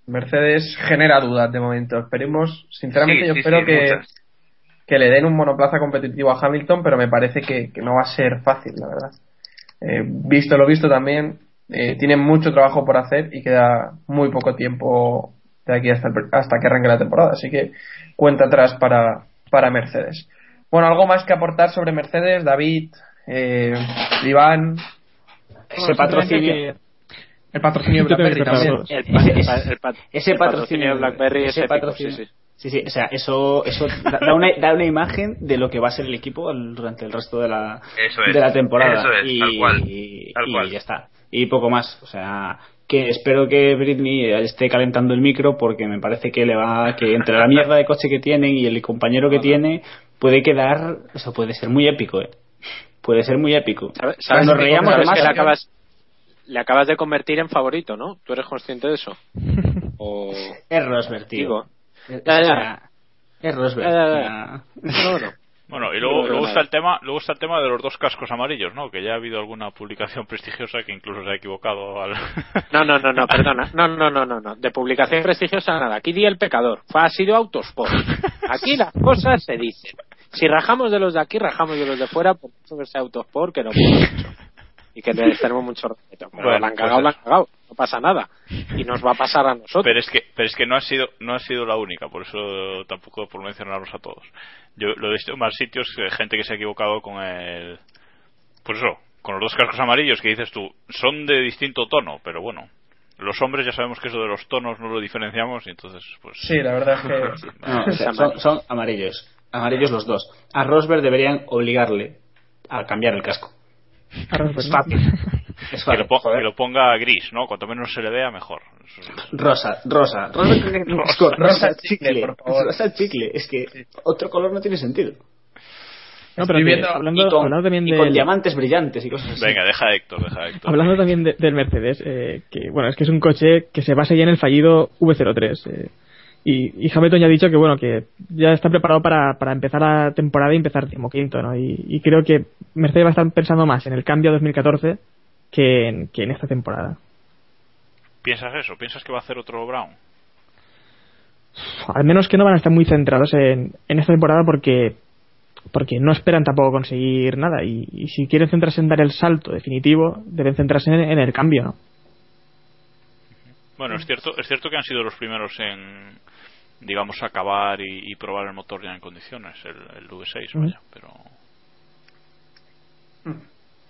Mercedes genera dudas de momento. Esperemos sinceramente Sí, yo sí, espero sí, que que le den un monoplaza competitivo a Hamilton pero me parece que, que no va a ser fácil la verdad. Eh, visto lo visto también eh, tienen mucho trabajo por hacer y queda muy poco tiempo de aquí hasta, el hasta que arranque la temporada. Así que cuenta atrás para, para Mercedes. Bueno, algo más que aportar sobre Mercedes, David, eh, Iván. Ese patrocinio. El patrocinio de BlackBerry también. El, pa- el pa- *laughs* el pa- ese patrocinio de BlackBerry es ese épico, patrocinio- sí, sí. Sí, sí, o sea, eso, eso da, una, da una imagen de lo que va a ser el equipo durante el resto de la, Eso es, de la temporada. eso es, y, tal cual, y- tal y cual. ya está. Y poco más. O sea, que espero que Britney esté calentando el micro porque me parece que le va, que entre la mierda de coche que tienen y el compañero que tiene, puede quedar, eso puede ser muy épico, eh. Puede ser muy épico. ¿Sabes, sabes Nos reíamos sabes de que le acabas, le acabas de convertir en favorito, ¿no? ¿Tú eres consciente de eso? *laughs* O... Es Rosberg, tío. Digo. Es- Ya, o ya. sea, Es Rosberg. Ya, o sea, No, no. Bueno, y luego, luego está el tema, luego está el tema de los dos cascos amarillos, ¿no? Que ya ha habido alguna publicación *laughs* prestigiosa que incluso se ha equivocado al. *laughs* No, no, no, no, perdona. No, no, no, no, no. De publicación prestigiosa nada. Aquí di el pecador. Ha sido Autosport. Aquí las cosas se dicen. Si rajamos de los de aquí, rajamos de los de fuera, por eso que sea Autosport, que no mucho. Y que les tenemos mucho respeto. Pero Bueno, la han pues cagado, la han cagado. No pasa nada. Y nos va a pasar a nosotros. Pero es que, pero es que no ha sido, no ha sido la única, por eso tampoco por mencionarlos a todos. Yo lo he visto en más sitios, gente que se ha equivocado con el, pues eso, con los dos cascos amarillos que dices tú, son de distinto tono, pero bueno, los hombres ya sabemos que eso de los tonos no lo diferenciamos y entonces, pues. Sí, la verdad es que. *laughs* No, o sea, son, son amarillos. Amarillos los dos. A Rosberg deberían obligarle a cambiar el casco. A Rosberg, Es ¿no? fácil. Es Que lo, que lo ponga gris, ¿no? Cuanto menos se le vea, mejor. Rosa, rosa. *laughs* Rosa, rosa, Rosa chicle, por favor. Rosa chicle. Es que otro color no tiene sentido. No, pero Estoy viendo- hablando, y con, hablando también y del, con diamantes brillantes y cosas así. Venga, deja a Héctor, deja a Héctor. hablando también de- del Mercedes, eh, que bueno, es que es un coche que se basa ya en el fallido V03. eh, y, y Hamilton ya ha dicho que bueno, que ya está preparado para, para empezar la temporada y empezar quinto, ¿no? Y, y creo que Mercedes va a estar pensando más en el cambio a 2014 que en, que en esta temporada. ¿Piensas eso? ¿Piensas que va a hacer otro Brown? Al menos que no van a estar muy centrados en, en esta temporada porque porque no esperan tampoco conseguir nada y, y si quieren centrarse en dar el salto definitivo deben centrarse en, en el cambio ¿no? Bueno, es cierto, es cierto que han sido los primeros en, digamos, acabar y, y probar el motor ya en condiciones, el, el V6, Ujú. vaya, pero...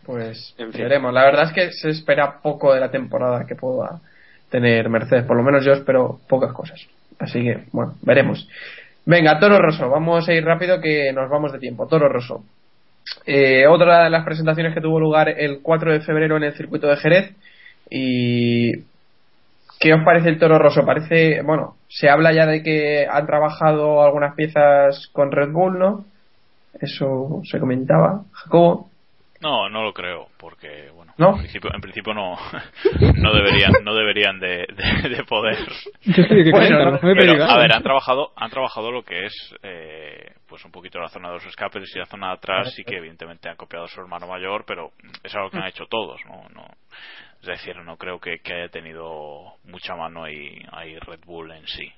Pues En fin. veremos. La verdad es que se espera poco de la temporada que pueda tener Mercedes. Por lo menos yo espero pocas cosas. Así que, bueno, veremos. Venga, Toro Rosso. Vamos a ir rápido que nos vamos de tiempo. Toro Rosso. Eh, otra de las presentaciones que tuvo lugar el 4 de febrero en el circuito de Jerez. Y. ¿Qué os parece el Toro Rosso? Parece, bueno, se habla ya de que han trabajado algunas piezas con Red Bull, ¿no? Eso se comentaba. Jacobo. No, no lo creo, porque, bueno, ¿No? en principio, en principio no, *laughs* no deberían, no deberían de, de- de poder. Bueno, Pero, a ver, han trabajado, han trabajado lo que es, eh, pues un poquito la zona de los escapes y la zona de atrás, sí que evidentemente han copiado a su hermano mayor, pero es algo que han hecho todos, ¿no? no es decir, no creo que, que haya tenido mucha mano ahí, ahí Red Bull en sí.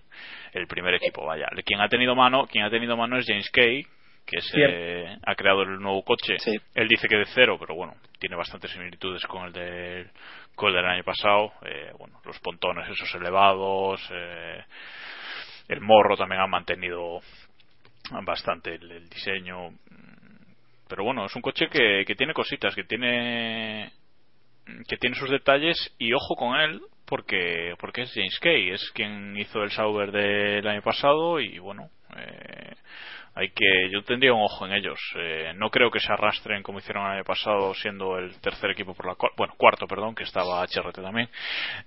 El primer equipo, vaya. Quien ha tenido mano, quien ha tenido mano es James Kay, que eh, ha creado el nuevo coche. Sí. Él dice que de cero, pero bueno, tiene bastantes similitudes con el del, con el del año pasado. Eh, bueno, los pontones esos elevados, eh, el morro también han mantenido bastante el, el diseño. Pero bueno, es un coche que, que tiene cositas, que tiene que tiene sus detalles y ojo con él porque porque es James Kay, es quien hizo el Sauber del año pasado y bueno, eh, hay que yo tendría un ojo en ellos. Eh, no creo que se arrastren como hicieron el año pasado siendo el tercer equipo por la cola, bueno, cuarto, perdón, que estaba HRT también,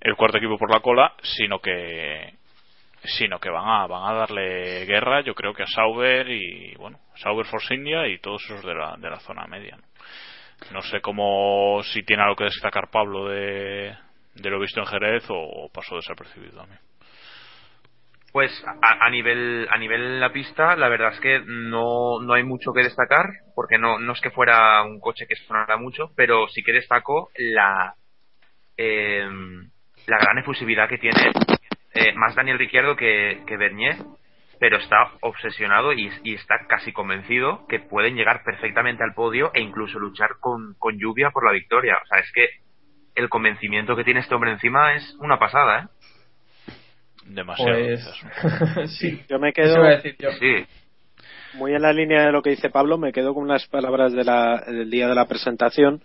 el cuarto equipo por la cola, sino que sino que van a van a darle guerra, yo creo que a Sauber y bueno, Sauber Force India y todos esos de la de la zona media. ¿no? Sé cómo si tiene algo que destacar Pablo de, de lo visto en Jerez o, pasó desapercibido también. Pues a, nivel a nivel la pista, la verdad es que no, no hay mucho que destacar, porque no, no es que fuera un coche que sonara mucho, pero sí que destaco la eh, la gran efusividad que tiene eh, más Daniel Ricciardo que, que Bernier, pero está obsesionado y, y está casi convencido que pueden llegar perfectamente al podio e incluso luchar con, con lluvia por la victoria. O sea, es que el convencimiento que tiene este hombre encima es una pasada, ¿eh? Demasiado. Pues, *laughs* sí, Yo me eso quedo iba a decir yo. Sí, muy en la línea de lo que dice Pablo, me quedo con unas palabras de la- del día de la presentación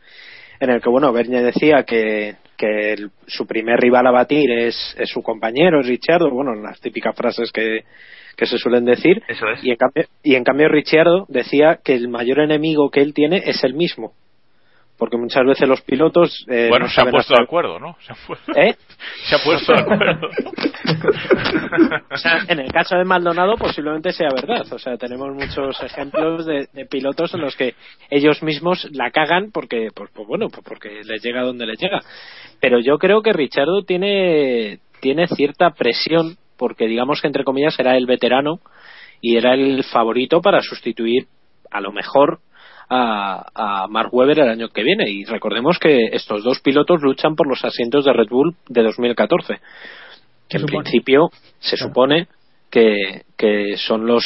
en el que, bueno, Bernie decía que, que el- su primer rival a batir es, es su compañero, es Ricciardo, bueno, las típicas frases que, que se suelen decir. eso es. Y en, cambio, y en cambio Ricciardo decía que el mayor enemigo que él tiene es el mismo. Porque muchas veces los pilotos... eh, bueno, no se han saben puesto hacer- de acuerdo, ¿no? Se han, pu- ¿Eh? *laughs* se han puesto de acuerdo. *laughs* O sea, en el caso de Maldonado posiblemente sea verdad. O sea, tenemos muchos ejemplos de, de pilotos en los que ellos mismos la cagan porque, pues, pues bueno, pues porque les llega donde les llega. Pero yo creo que Richardo tiene, tiene cierta presión porque digamos que entre comillas era el veterano y era el favorito para sustituir a lo mejor a, a Mark Webber el año que viene. Y recordemos que estos dos pilotos luchan por los asientos de Red Bull de 2014 que en supone? principio se supone que, que son los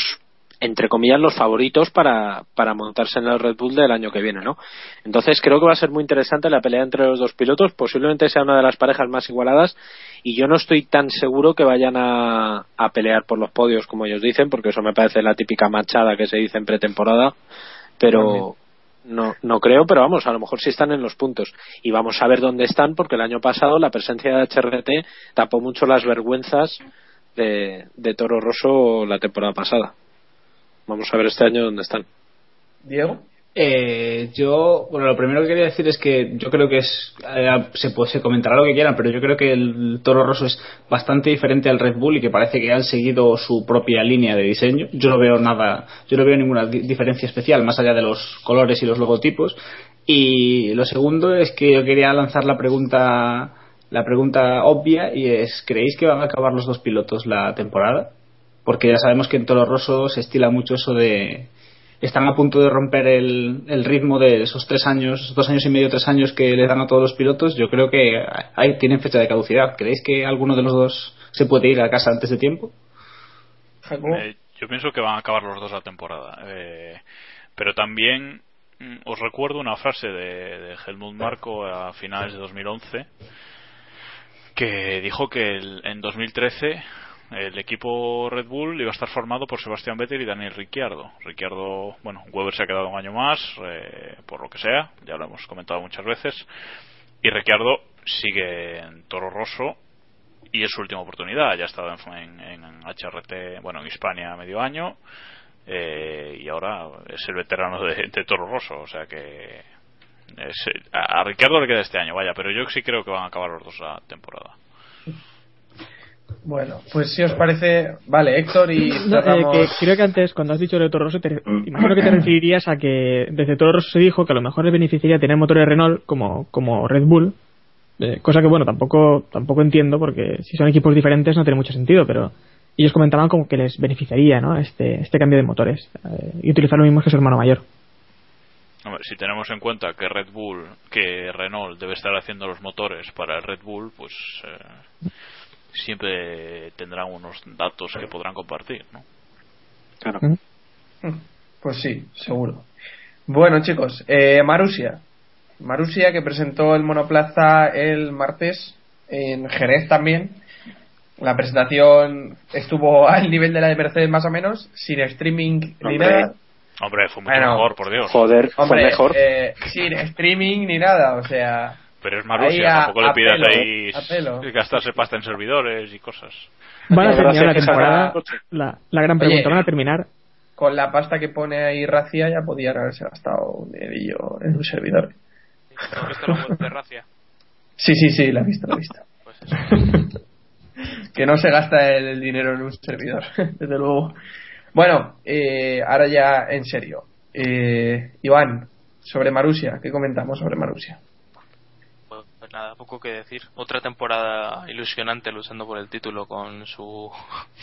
entre comillas los favoritos para, para montarse en el Red Bull del año que viene, ¿no? Entonces creo que va a ser muy interesante la pelea entre los dos pilotos, posiblemente sea una de las parejas más igualadas y yo no estoy tan seguro que vayan a, a pelear por los podios como ellos dicen, porque eso me parece la típica machada que se dice en pretemporada, pero no, no creo, pero vamos, a lo mejor sí están en los puntos. Y vamos a ver dónde están, porque el año pasado la presencia de HRT tapó mucho las vergüenzas de, de Toro Rosso la temporada pasada. Vamos a ver este año dónde están. Diego. Eh, yo, bueno, lo primero que quería decir es que yo creo que es, eh, se, puede, se comentará lo que quieran, pero yo creo que el Toro Rosso es bastante diferente al Red Bull y que parece que han seguido su propia línea de diseño. Yo no veo nada, yo no veo ninguna di- diferencia especial más allá de los colores y los logotipos. Y lo segundo es que yo quería lanzar la pregunta, la pregunta obvia y es, ¿creéis que van a acabar los dos pilotos la temporada? Porque ya sabemos que en Toro Rosso se estila mucho eso de están a punto de romper el, el ritmo de esos tres años, dos años y medio, tres años que le dan a todos los pilotos. Yo creo que hay, tienen fecha de caducidad. ¿Creéis que alguno de los dos se puede ir a casa antes de tiempo? Eh, yo pienso que van a acabar los dos la temporada. Eh, pero también mm, os recuerdo una frase de, de Helmut Marko a finales de 2011 que dijo que el- en 2013 el equipo Red Bull iba a estar formado por Sebastián Vettel y Daniel Ricciardo. Ricciardo, bueno, Weber se ha quedado un año más, eh, por lo que sea, ya lo hemos comentado muchas veces. Y Ricciardo sigue en Toro Rosso y es su última oportunidad. Ya ha estado en, HRT, bueno, en Hispania medio año eh, y ahora es el veterano de, de Toro Rosso. O sea que a, a Ricciardo le queda este año, vaya, pero yo sí creo que van a acabar los dos la temporada. Bueno, pues si os parece, vale, Héctor y No, eh, que creo que antes, cuando has dicho de Toro Rosso, te, imagino que te referirías a que desde Toro Rosso se dijo que a lo mejor le beneficiaría tener motores Renault como, como Red Bull, eh, cosa que bueno, tampoco, tampoco entiendo porque si son equipos diferentes no tiene mucho sentido, pero ellos comentaban como que les beneficiaría ¿no? este, este cambio de motores eh, y utilizar lo mismo que su hermano mayor. Hombre, si tenemos en cuenta que Red Bull, que Renault debe estar haciendo los motores para el Red Bull, pues eh, siempre tendrán unos datos que podrán compartir, ¿no? Claro. Pues sí, seguro. Bueno, chicos, eh, Marusia. Marusia que presentó el monoplaza el martes en Jerez también. La presentación estuvo *laughs* al nivel de la de Mercedes más o menos, sin streaming ni nada. Hombre, fue mucho Bueno, mejor, por Dios. Joder, fue Hombre, mejor. eh, sin streaming ni nada, o sea. Pero es Marusia, a- tampoco le pidas pelo, ahí *laughs* gastarse pasta en servidores y cosas. ¿Van a terminar la temporada? La, la gran Oye. pregunta, ¿van a terminar? Con la pasta que pone ahí Racia ya podían haberse gastado un dinerillo en un servidor. ¿Has visto la web de Racia? *laughs* Sí, sí, sí, la he visto, la he visto. *laughs* Pues eso. que no se gasta el, el dinero en un servidor, desde luego. Bueno, eh, ahora ya en serio. Eh, Iván, sobre Marusia, ¿qué comentamos sobre Marusia? Nada, poco que decir. Otra temporada ilusionante luchando por el título con su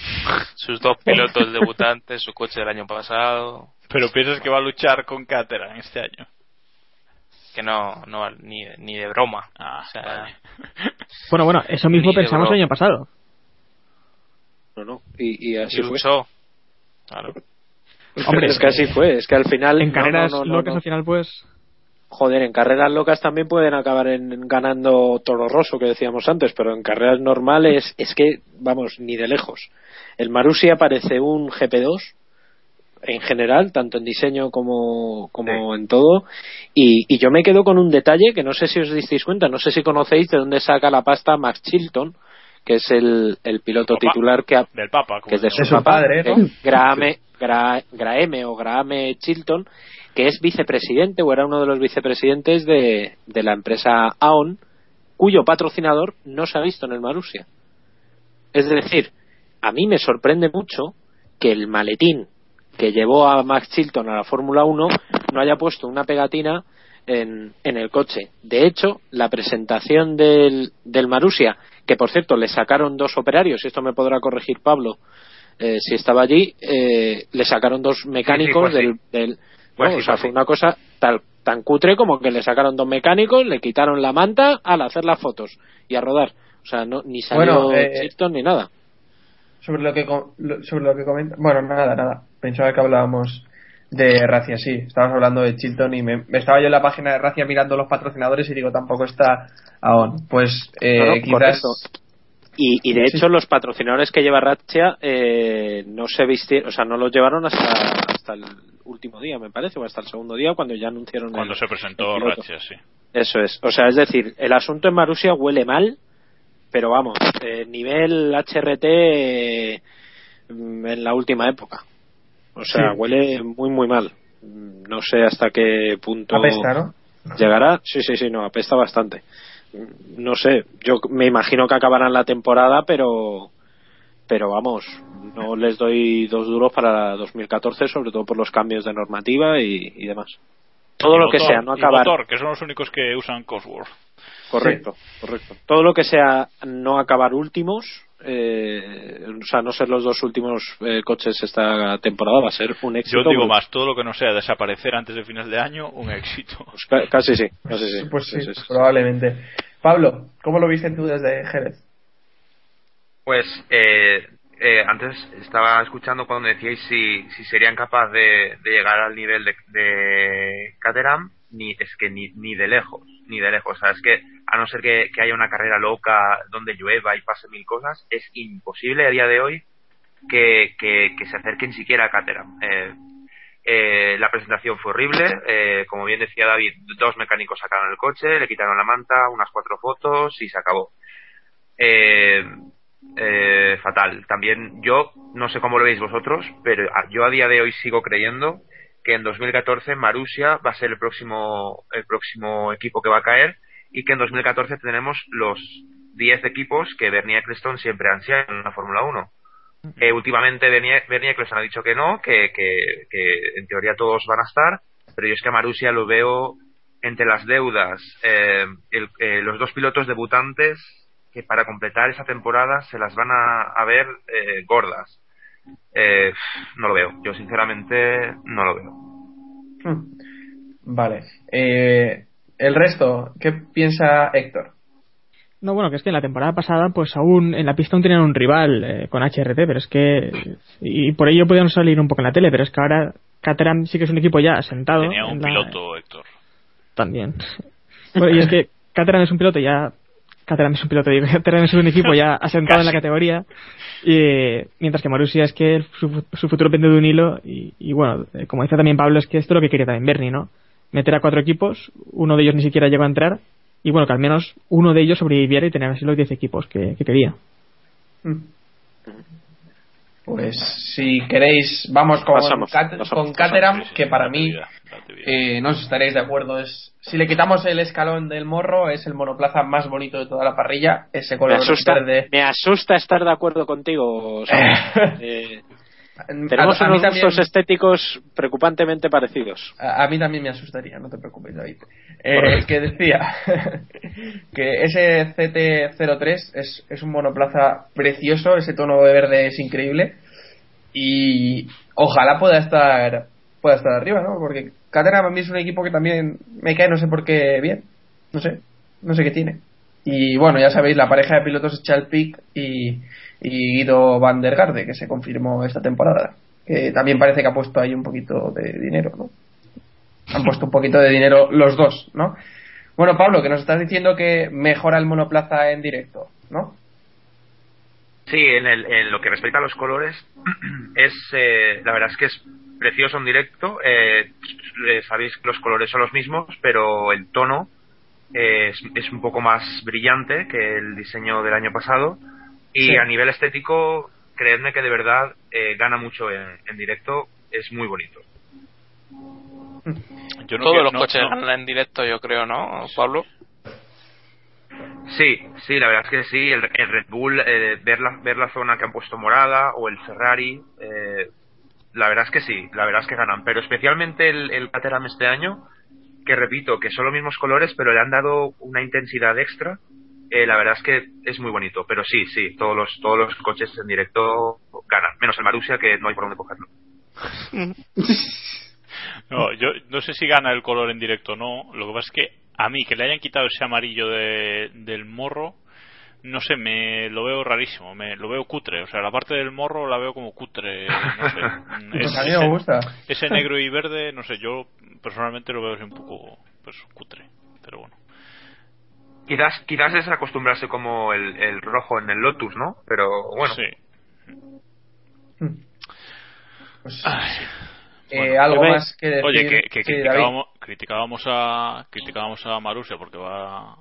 *laughs* sus dos pilotos debutantes, su coche del año pasado. Pero piensas que va a luchar con Caterham este año. Que no, no ni, ni de broma. Ah, O sea, vale. *laughs* Bueno, bueno, eso mismo pensamos el año pasado. No, no. Y, y así y fue. luchó. Claro. Hombre, es que así fue. Es que al final. En no, carreras no, no, no, locas no. al final, pues. Joder, en carreras locas también pueden acabar en, ganando Toro Rosso, que decíamos antes, pero en carreras normales es que, vamos, ni de lejos. El Marussia parece un GP2 en general, tanto en diseño como, como en todo. Y, y yo me quedo con un detalle que no sé si os disteis cuenta, no sé si conocéis de dónde saca la pasta Max Chilton, que es el, el piloto titular que, ha- Del Papa. que es de su, llama. papá, padre, ¿no? es Grahame, Gra- Grahame o Grahame Chilton, que es vicepresidente o era uno de los vicepresidentes de, de la empresa AON, cuyo patrocinador no se ha visto en el Marussia. Es decir, a mí me sorprende mucho que el maletín que llevó a Max Chilton a la Fórmula 1 no haya puesto una pegatina en, en el coche. De hecho, la presentación del, del Marussia, que por cierto le sacaron dos operarios, y esto me podrá corregir Pablo eh, si estaba allí, eh, le sacaron dos mecánicos pues sí. del, del- Pues no, sí, o sea, pues fue una cosa tal, tan cutre como que le sacaron dos mecánicos, le quitaron la manta al hacer las fotos y a rodar. O sea, no, ni salió Bueno, eh, Chilton ni nada. sobre lo que sobre lo que comenta bueno nada nada pensaba que hablábamos de Racia sí estábamos hablando de Chilton y me, me estaba yo en la página de Racia mirando los patrocinadores y digo tampoco está aún pues eh, No, no, quizás. Y, y de Sí. hecho los patrocinadores que lleva Ratcha eh, no se vistieron, o sea, no los llevaron hasta, hasta el último día, me parece, o hasta el segundo día cuando ya anunciaron Cuando el- se presentó el. Ratchet, sí. Eso es. O sea, es decir, el asunto en Marusia huele mal, pero vamos, eh, nivel HRT eh, mm, en la última época. O sea, Sí. huele muy, muy mal. Mm, No sé hasta qué punto apesta ¿no? llegará. Sí, sí, sí, no, apesta bastante. Mm, No sé, yo me imagino que acabarán la temporada, pero pero vamos, no les doy dos duros para 2014, sobre todo por los cambios de normativa y, y demás. Todo Y lo que sea no y acabar motor, que son los únicos que usan Cosworth. Correcto, correcto. Todo lo que sea no acabar últimos, eh, o sea, no ser los dos últimos eh, coches esta temporada va a ser un éxito. Yo digo brutal. más, todo lo que no sea desaparecer antes de final de año, un éxito. Pues ca- casi sí, casi sí. pues sí, Sí, sí, sí. probablemente Pablo ¿cómo lo viste tú desde Jerez? Pues eh, eh, antes estaba escuchando cuando decíais si, si serían capaces de, de llegar al nivel de, de Caterham, ni es que ni, ni de lejos, ni de lejos. O sea, es que a no ser que, que haya una carrera loca donde llueva y pase mil cosas, es imposible a día de hoy que, que, se acerquen siquiera a Caterham. Eh, eh, la presentación fue horrible, eh, como bien decía David, dos mecánicos sacaron el coche, le quitaron la manta, unas cuatro fotos y se acabó. Eh, eh, fatal. También yo, no sé cómo lo veis vosotros, pero yo a día de hoy sigo creyendo que en 2014 Marussia va a ser el próximo, el próximo equipo que va a caer y que en 2014 tendremos los 10 equipos que Bernie Eccleston siempre ansía en la Fórmula 1. Eh, últimamente Bernie, Bernie Eccleston ha dicho que no, que, que, que en teoría todos van a estar, pero yo es que a Marussia lo veo entre las deudas, eh, el- eh, los dos pilotos debutantes que para completar esa temporada se las van a, a ver eh, gordas. Eh, no lo veo, yo sinceramente no lo veo. Hmm. Vale. Eh, el resto, ¿qué piensa Héctor? No, bueno, que es que en la temporada pasada, pues aún en la pista aún tenían un rival eh, con HRT, pero es que. Y por ello podían salir un poco en la tele, pero es que ahora Caterham sí que es un equipo ya asentado. Tenía un en la- piloto, Héctor. También. *laughs* Bueno, y es que Caterham es un piloto ya. Caterham es un piloto, digo, *laughs* Caterham es un equipo ya *laughs* asentado en la categoría. Y, mientras que Marussia es que su, su futuro pende de un hilo. Y, y bueno, eh, como dice también Pablo, es que esto es lo que quería también Bernie, ¿no? Meter a cuatro equipos, uno de ellos ni siquiera llegó a entrar. Y bueno, que al menos uno de ellos sobreviviera y tener así los 10 equipos que, que quería. Hmm. Pues si queréis, vamos con, Pasamos, Cat- pasamos, con Caterham, sí, que para mí, vida, eh, no os estaréis de acuerdo, es si le quitamos el escalón del morro, es el monoplaza más bonito de toda la parrilla, ese Me color asusta, verde. me asusta estar de acuerdo contigo. *laughs* Eh, Tenemos a- a unos también- gustos estéticos preocupantemente parecidos. A, a mí también me asustaría, no te preocupes, David. Eh, que decía *laughs* que ese CT03 es, es un monoplaza precioso, ese tono de verde es increíble y ojalá pueda estar pueda estar arriba, ¿no? Porque Caterham a mí es un equipo que también me cae, no sé por qué bien, no sé, no sé qué tiene. Y bueno, ya sabéis, la pareja de pilotos es Chalpic y, y Guido Van der Garde, que se confirmó esta temporada. Que también parece que ha puesto ahí un poquito de dinero, ¿no? han puesto un poquito de dinero los dos, ¿no? Bueno, Pablo, que nos estás diciendo que mejora el monoplaza en directo, ¿no? Sí, en, el- en lo que respecta a los colores, *clears throat* es eh, la verdad es que es precioso en directo. eh, eh, sabéis que los colores son los mismos, pero el tono eh, es, es un poco más brillante que el diseño del año pasado. Y Sí. a nivel estético, creedme que de verdad eh, gana mucho en, en directo. Es muy bonito. Yo no Todos los no- coches no- ganan en directo, yo creo, ¿no, Pablo? Sí, sí, la verdad es que sí. El, el Red Bull, eh, ver, la, ver la zona que han puesto morada o el Ferrari, eh, la verdad es que sí, la verdad es que ganan. Pero especialmente el, el Caterham este año, que repito, que son los mismos colores, pero le han dado una intensidad extra. eh, la verdad es que es muy bonito. Pero sí, sí, todos los, todos los coches en directo ganan. Menos el Marussia, que no hay por dónde cogerlo. *laughs* No, yo no sé si gana el color en directo o no. Lo que pasa es que a mí que le hayan quitado ese amarillo de- del morro, no sé, me lo veo rarísimo, me lo veo cutre. O sea, la parte del morro la veo como cutre, no sé. *laughs* Pues a mí me gusta. Ese negro y verde, no sé, yo personalmente lo veo así un poco, pues, cutre. Pero bueno. Quizás, quizás es acostumbrarse como el, el rojo en el Lotus, ¿no? Pero bueno. Pues, Bueno, eh, algo más que decir. Oye, que, Sí, criticábamos, criticábamos a criticábamos a Marussia porque va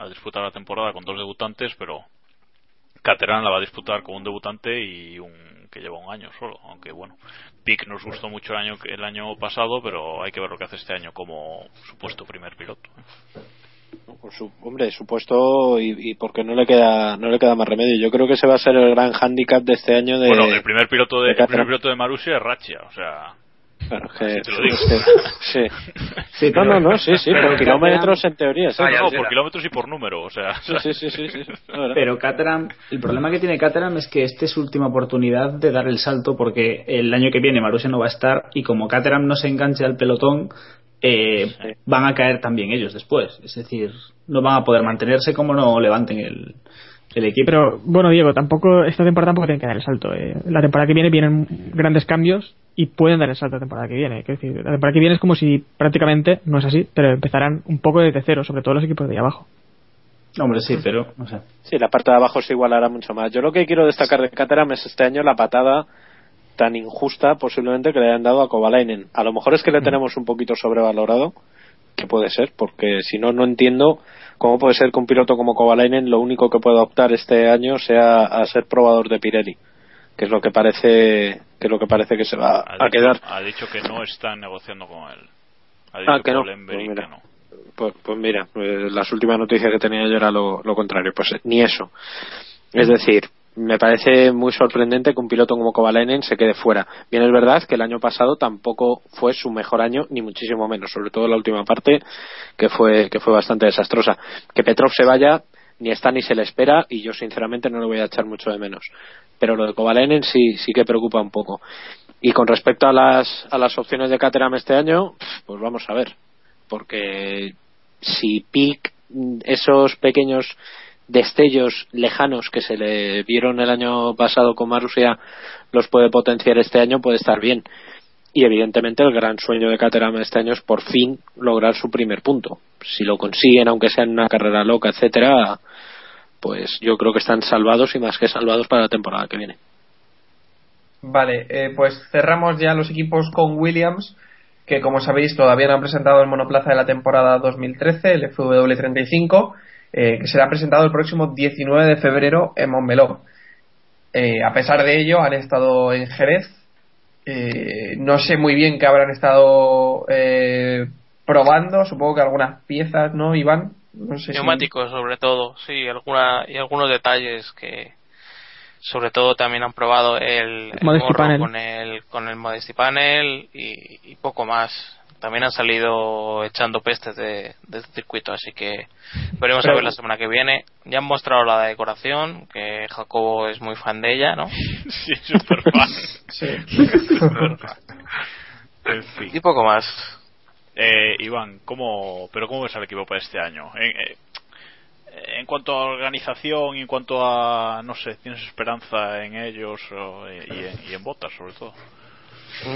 a disputar la temporada con dos debutantes, pero Caterham la va a disputar con un debutante y un que lleva un año solo, aunque bueno, Pick nos gustó mucho el año el año pasado, pero hay que ver lo que hace este año como supuesto primer piloto. Por su, hombre, supuesto y, y porque no le queda no le queda más remedio. Yo creo que ese va a ser el gran hándicap de este año de bueno, el primer piloto de, de el primer piloto de Marussia es Ratchia, o sea, Claro, que- te lo digo. Sí. Sí, no, no, no, sí, sí, por kilómetros en teoría. Ah, no, por kilómetros y por número, o sea, Sí, sí, sí, sí. Pero Caterham, el problema que tiene Caterham es que esta es su última oportunidad de dar el salto porque el año que viene Marussia no va a estar y como Caterham no se enganche al pelotón, eh, van a caer también ellos después. Es decir, no van a poder mantenerse como no levanten el, el equipo. Pero bueno, Diego, tampoco esta temporada tampoco tienen que dar el salto. eh. La temporada que viene vienen grandes cambios y pueden dar el salto la temporada que viene. Quiero decir, la temporada que viene es como si prácticamente, no es así, pero empezarán un poco desde cero, sobre todo los equipos de ahí abajo. Hombre, sí, pero no sé. Sí, la parte de abajo se igualará mucho más. Yo lo que quiero destacar de Caterham es este año la patada tan injusta posiblemente que le hayan dado a Kovalainen. A lo mejor es que le tenemos un poquito sobrevalorado, que puede ser, porque si no, no entiendo cómo puede ser que un piloto como Kovalainen lo único que pueda optar este año sea a ser probador de Pirelli, que es lo que parece que es lo que parece que se va a quedar. ha dicho que no están negociando con él. Ha dicho Ah, que no. Embery Pues que mira. no. Pues, pues mira, eh, las últimas noticias que tenía yo era lo, lo contrario, pues eh, ni eso. Es decir, me parece muy sorprendente que un piloto como Kovalainen se quede fuera. Bien es verdad que el año pasado tampoco fue su mejor año, ni muchísimo menos, sobre todo la última parte, que fue, que fue bastante desastrosa. Que Petrov se vaya, ni está ni se le espera, y yo sinceramente no le voy a echar mucho de menos. Pero lo de Kovalainen sí, sí que preocupa un poco. Y con respecto a las, a las opciones de Caterham este año, pues vamos a ver. Porque si Pic, esos pequeños destellos lejanos que se le vieron el año pasado con Marussia los puede potenciar este año, puede estar bien. Y evidentemente el gran sueño de Caterham este año es por fin lograr su primer punto. Si lo consiguen, aunque sea en una carrera loca, etcétera, pues yo creo que están salvados y más que salvados para la temporada que viene. Vale, eh, pues cerramos ya los equipos con Williams, que como sabéis todavía no han presentado el monoplaza de la temporada 2013, el FW35, eh, que será presentado el próximo 19 de febrero en Montmeló. Eh, a pesar de ello, han estado en Jerez. Eh, no sé muy bien qué habrán estado eh, probando, supongo que algunas piezas, ¿no, Iván? No sé si- Neumáticos, sobre todo, sí, alguna, y algunos detalles que, sobre todo también han probado el, el Modesty morro Panel. con el con el Modesty Panel y, y poco más también han salido echando pestes de, de este circuito así que veremos a ver la semana que viene ya han mostrado la decoración que Jacobo es muy fan de ella ¿no? *laughs* sí super fan *laughs* *laughs* en fin y poco más Eh, Iván, ¿cómo, pero ¿cómo ves al equipo para este año? En, eh, en cuanto a organización y en cuanto a, no sé, ¿tienes esperanza en ellos o- y, en, y en botas sobre todo?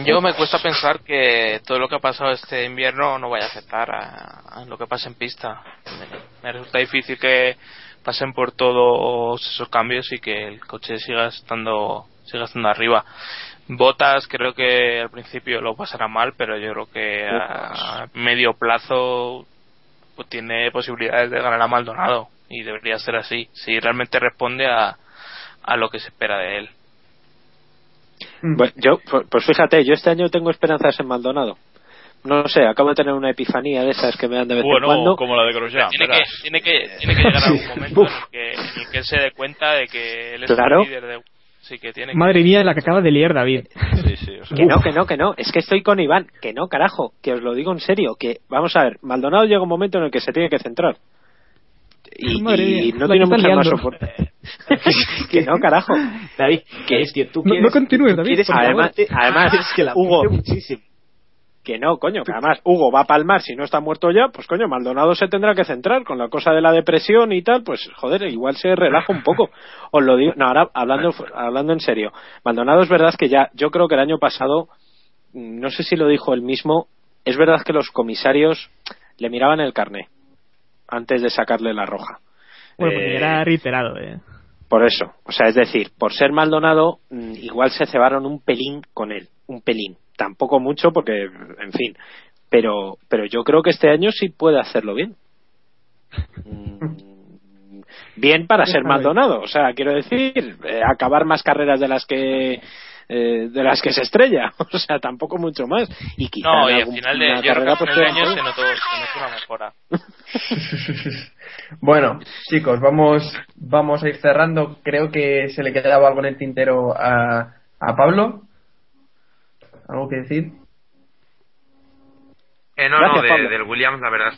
Yo me cuesta pensar que todo lo que ha pasado este invierno no vaya a afectar a, a lo que pasa en pista. Me, me resulta difícil que pasen por todos esos cambios y que el coche siga estando siga estando arriba. Botas creo que al principio lo pasará mal, pero yo creo que a medio plazo pues, tiene posibilidades de ganar a Maldonado y debería ser así, si realmente responde a, a lo que se espera de él. Bueno, yo, pues pues fíjate, yo este año tengo esperanzas en Maldonado. No sé, acabo de tener una epifanía de esas que me dan de vez en Bueno, cuando. como la de Grosjean, tiene que, tiene que tiene que llegar a *laughs* algún momento en el, que, en el que él se dé cuenta de que él es Claro. el líder de sí que tiene que- Madre mía, la que acaba de liar David. Sí, sí, o sea, Que no, que no, que no. Es que estoy con Iván. Que no, carajo. Que os lo digo en serio. Que, vamos a ver, Maldonado llega un momento en el que se tiene que centrar. Y, mía, no tiene que está mucha más soporte. *laughs* que no, carajo. David, que es que tú quieres, no continúes, David. quieres. Además, *laughs* que la Hugo, muchísimo. que no, coño, que además Hugo va a palmar si no está muerto ya, pues coño, Maldonado se tendrá que centrar con la cosa de la depresión y tal, pues joder, igual se relaja un poco. Os lo digo, no, ahora hablando, hablando en serio, Maldonado es verdad que ya, yo creo que el año pasado, mm, no sé si lo dijo él mismo, es verdad que los comisarios le miraban el carné antes de sacarle la roja. Bueno, porque Eh, era reiterado, eh. por eso, o sea, es decir, por ser Maldonado, mm, igual se cebaron un pelín con él, un pelín. Tampoco mucho porque, en fin, pero, pero yo creo que este año sí puede hacerlo bien. *laughs* Mm, Bien para ser. Maldonado, o sea, quiero decir, eh, acabar más carreras de las que eh, de las que se estrella, *laughs* o sea, tampoco mucho más. Y quizá no y al algún- final de, yo creo que carrera, al pues, año se notó, se notó una mejora *laughs* Bueno, chicos, vamos, vamos a ir cerrando. Creo que se le quedaba algo en el tintero a, a Pablo. ¿Algo que decir? Eh, no, Gracias, no, de- del Williams, la verdad.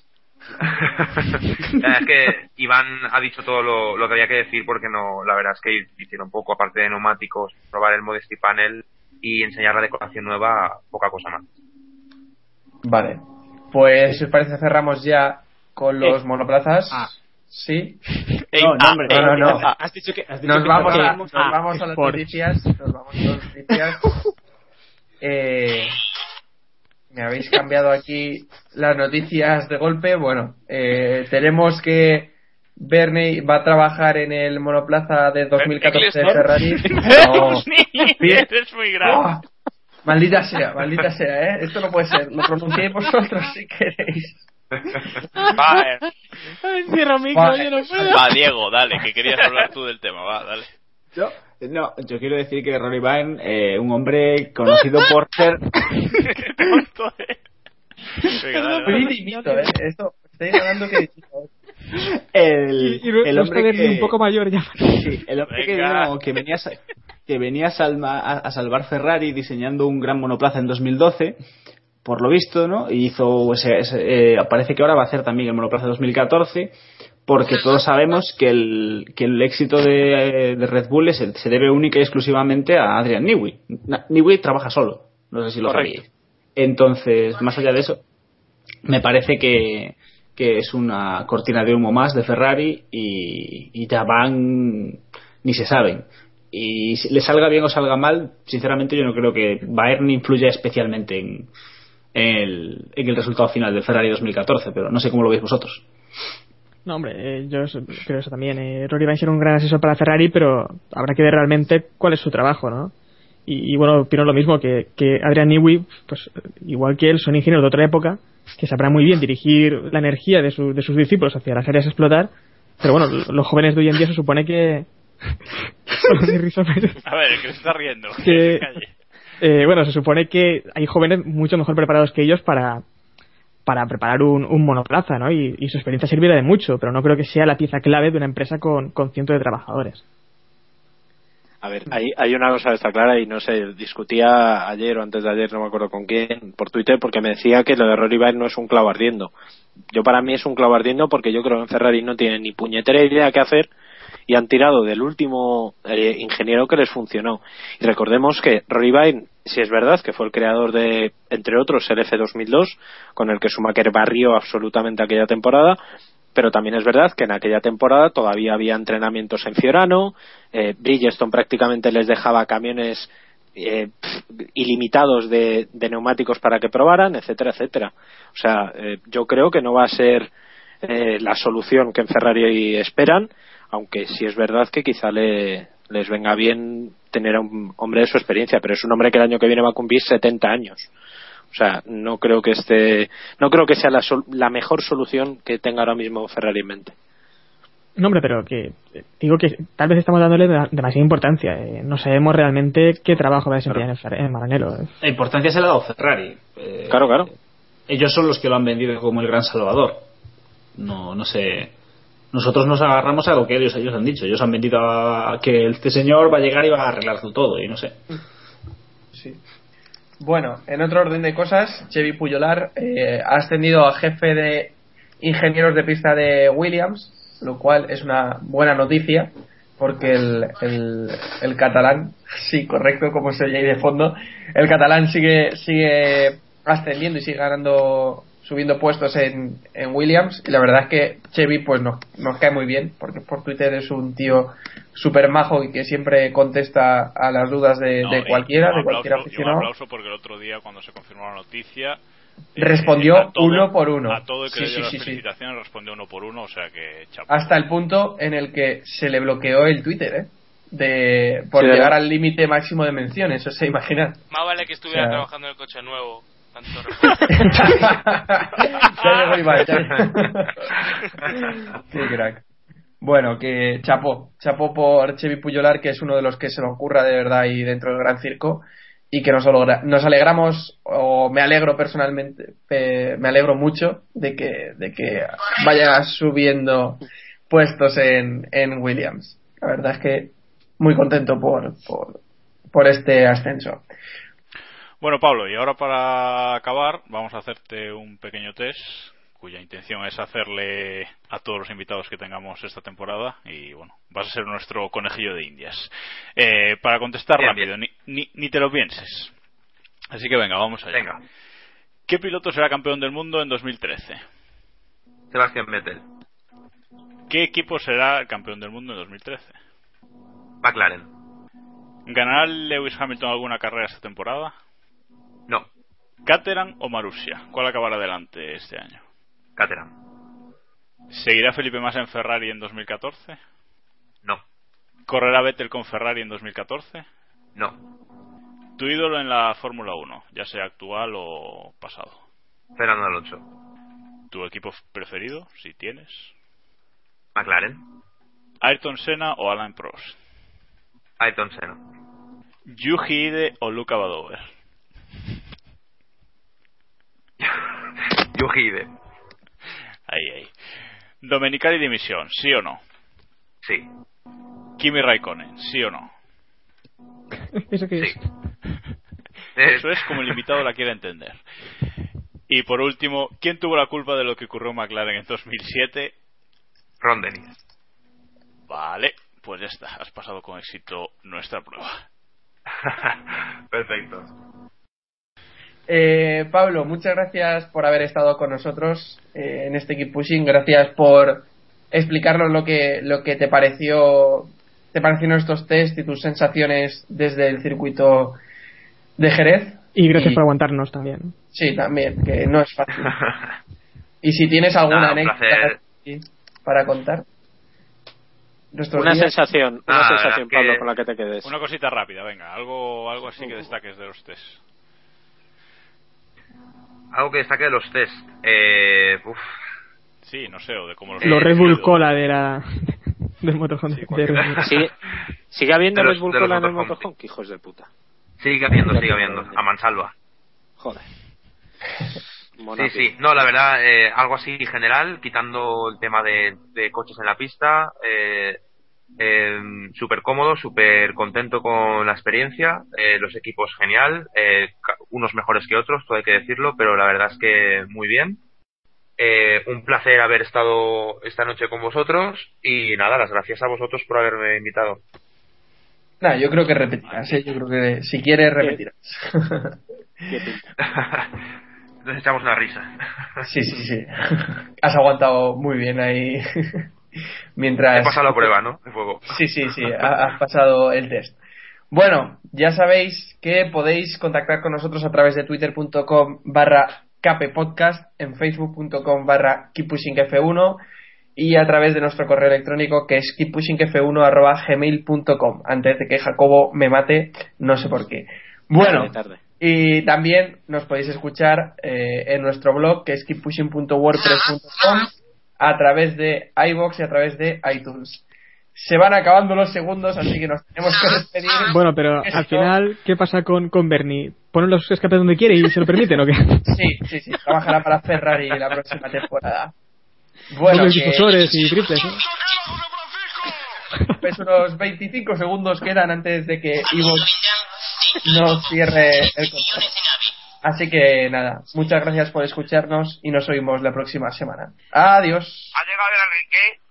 Es- la verdad es que Iván ha dicho todo lo, lo que había que decir porque no, la verdad es que hicieron poco, aparte de neumáticos, probar el Modesty Panel y enseñar la decoración nueva, poca cosa más. Vale. Pues, si os parece, cerramos ya con los monoplazas. Ah. Sí. No, no, hombre, no, no, no. Has dicho que, has dicho Nos que vamos, a, nos Ah, vamos a las noticias. Nos vamos a las noticias. *laughs* Eh, me habéis cambiado aquí las noticias de golpe. Bueno, eh, tenemos que Bernie va a trabajar en el monoplaza de 2014 de. Ferrari. *laughs* No. Eres muy grave. ¡Oh! Maldita sea, maldita sea, ¿eh? Esto no puede ser. Lo pronunciéis vosotros si queréis. Va, eh, Cierra micro, Vale. yo no puedo. Va, Diego, dale, que querías hablar tú del tema, va, dale. Yo, no, yo quiero decir que Rory Vine, eh, un hombre conocido por ser *laughs* el, Y, y no- el no hombre que un poco mayor ya. sí, el hombre que, vino- que venía que venía a, salma- a- a salvar Ferrari diseñando un gran monoplaza en 2012 por lo visto, ¿no? Y hizo ese, ese- eh, parece que ahora va a hacer también el monoplaza 2014 porque todos sabemos que el, que el éxito de, de Red Bull es- se debe única y exclusivamente a Adrian Newey. Newey trabaja solo, no sé si lo sabíais. Entonces, más allá de eso, me parece que, que es una cortina de humo más de Ferrari y, y ya van ni se saben. Y si le salga bien o salga mal, sinceramente yo no creo que Bayern influya especialmente en, en el, en el resultado final del Ferrari 2014, pero no sé cómo lo veis vosotros. No, hombre, eh, yo creo eso también. Eh, Rory va a ser un gran asesor para Ferrari, pero habrá que ver realmente cuál es su trabajo, ¿no? Y, y bueno, opino lo mismo que, que Adrian Newey, pues eh, igual que él, son ingenieros de otra época, que sabrán muy bien dirigir la energía de, su- de sus discípulos hacia las áreas a explotar, pero bueno, los jóvenes de hoy en día se supone que... A ver, el que se está riendo. Que- eh, bueno, se supone que hay jóvenes mucho mejor preparados que ellos para, para preparar un, monoplaza, ¿no? Y, su experiencia servirá de mucho, pero no creo que sea la pieza clave de una empresa con, con cientos de trabajadores. A A ver, hay, hay una cosa que está clara y no sé, discutía ayer o antes de ayer, no me acuerdo con quién, por Twitter, porque me decía que lo de Rory Byrne no es un clavo ardiendo. Yo para mí es un clavo ardiendo porque yo creo que en Ferrari no tienen ni puñetera idea qué hacer y han tirado del último eh, ingeniero que les funcionó. Y recordemos que Rory Byrne, si es verdad que fue el creador de, entre otros, el F2002, con el que Schumacher barrió absolutamente aquella temporada, pero también es verdad que en aquella temporada todavía había entrenamientos en Fiorano, eh, Bridgestone prácticamente les dejaba camiones eh, ilimitados de, de neumáticos para que probaran, etcétera, etcétera. O sea, eh, yo creo que no va a ser eh, la solución que en Ferrari esperan, aunque sí es verdad que quizá le, les venga bien tener a un hombre de su experiencia, pero es un hombre que el año que viene va a cumplir 70 años. O sea, no creo que este, no creo que sea la, sol- la mejor solución que tenga ahora mismo Ferrari en mente. No, hombre, pero que digo que tal vez estamos dándole de- demasiada importancia. eh, no sabemos realmente qué trabajo va a desempeñar en Maranello. eh. La importancia se la ha dado Ferrari. Eh, Claro, claro. Ellos son los que lo han vendido como el gran salvador. No, no sé. Nosotros nos agarramos a lo que ellos, ellos han dicho. Ellos han vendido a que este señor va a llegar y va a arreglarlo todo. Y no sé. Sí. Bueno, en otro orden de cosas, Chevy Puyolar eh, ha ascendido a jefe de ingenieros de pista de Williams, lo cual es una buena noticia, porque el, el, el catalán, *laughs* sí, correcto, como se oye ahí de fondo, el catalán sigue, sigue ascendiendo y sigue ganando, subiendo puestos en, en Williams, y la verdad es que Chevy pues nos, nos cae muy bien, porque por Twitter es un tío súper majo y que siempre contesta a las dudas de, No, de cualquiera, un de cualquier y Un aficionado. aplauso porque el otro día, cuando se confirmó la noticia, eh, Respondió todo- uno por uno. A todo el que Sí, le dio sí, las sí, sí. felicitaciones respondió uno por uno, o sea que chapo. Hasta el punto en el que se le bloqueó el Twitter, ¿eh? De, por Sí, llegar ¿verdad? al límite máximo de menciones, o sea, imaginad. Más vale que estuviera O sea- trabajando en el coche nuevo. Tanto *laughs* crack. Bueno, que chapó, chapó por Chevy Puyolar, que es uno de los que se nos ocurra de verdad ahí dentro del gran circo y que nos alegramos, o me alegro personalmente, eh, me alegro mucho de que, de que vaya subiendo puestos en, en Williams. La verdad es que muy contento por, por, por este ascenso. Bueno, Pablo, y ahora para acabar, vamos a hacerte un pequeño test cuya intención es hacerle a todos los invitados que tengamos esta temporada y bueno, vas a ser nuestro conejillo de indias. Eh, para contestar Bien, rápido, Ni, ni, ni te lo pienses. Así que venga, vamos allá. Venga, ¿Qué piloto será campeón del mundo en 2013? Sebastián Vettel, ¿Qué equipo será el campeón del mundo en 2013? McLaren, ¿Ganará Lewis Hamilton alguna carrera esta temporada? No, ¿Caterham o Marussia? ¿Cuál acabará delante este año? Caterham, ¿Seguirá Felipe Massa en Ferrari en 2014? no, ¿Correrá Vettel con Ferrari en 2014? no, ¿Tu ídolo en la Fórmula 1, ya sea actual o pasado? Fernando Alonso, ¿Tu equipo preferido, si tienes? McLaren, ¿Ayrton Senna o Alain Prost? Ayrton Senna, ¿Yuji Ide o Luca Badover? Yuji Ide, Ahí, ahí. ¿Domenicali dimisión, sí o no? sí, ¿Kimi Raikkonen, sí o no? *laughs* ¿Eso qué *laughs* es? sí. Eso es como el invitado la quiere entender. Y por último, ¿quién tuvo la culpa de lo que ocurrió en McLaren en 2007? Ron Dennis. Vale, pues ya está, has pasado con éxito nuestra prueba. *laughs* Perfecto. Eh, Pablo, muchas gracias por haber estado con nosotros eh, en este Keep Pushing. Gracias por explicarnos lo que, lo que te pareció te parecieron estos test y tus sensaciones desde el circuito de Jerez. Y gracias Y- por aguantarnos también. Sí, también, que no es fácil. *laughs* Y si tienes alguna anécdota para contar. Una días- sensación, una Ah, sensación, que- Pablo, con la que te quedes. Una cosita rápida, venga, algo, algo así *laughs* que destaques de los test. Algo que destaque de los test. Eh, uf, Sí, no sé, o de cómo los Los Red Bull. Cola de la *laughs* del motorhome Sí, de. ¿Sigue, sigue habiendo los- Red Bull Cola en el motorhome. motorhome? ¡Qué hijos de puta! sigue habiendo, sigue habiendo. A mansalva. Joder. Sí, sí. No, la verdad, eh, algo así general, quitando el tema de, de coches en la pista. Eh, eh, súper cómodo, súper contento con la experiencia, eh, los equipos genial, eh, ca- unos mejores que otros, todo hay que decirlo, pero la verdad es que muy bien. Eh, un placer haber estado esta noche con vosotros y nada, las gracias a vosotros por haberme invitado. Nada, yo creo que repetirás, ¿eh? yo creo que si quieres repetirás. *laughs* *laughs* Nos echamos una risa. sí, sí, sí. Has aguantado muy bien ahí *laughs* mientras... He pasado la prueba, ¿no? De fuego. Sí, sí, sí, *laughs* ha- has pasado el test. Bueno, ya sabéis que podéis contactar con nosotros a través de twitter.com barra capepodcast, en facebook.com barra keeppushingf1 y a través de nuestro correo electrónico que es keeppushingf1 arroba gmail.com. Antes de que Jacobo me mate, no sé por qué. Bueno, Tarde, tarde. y también nos podéis escuchar eh, en nuestro blog que es keeppushing.wordpress.com a través de iBox y a través de iTunes. Se van acabando los segundos, así que nos tenemos que despedir. Bueno, pero Esto- al final, ¿qué pasa con, con Bernie? ¿Ponen los escapes donde quiere y se lo permiten o qué? Sí, sí, sí, trabajará para Ferrari la próxima temporada. Bueno, que difusores y triples, ¿no? pues unos 25 segundos quedan antes de que iVoox nos cierre el contrato. Así que nada, muchas gracias por escucharnos y nos oímos la próxima semana. Adiós. Ha llegado el Enrique.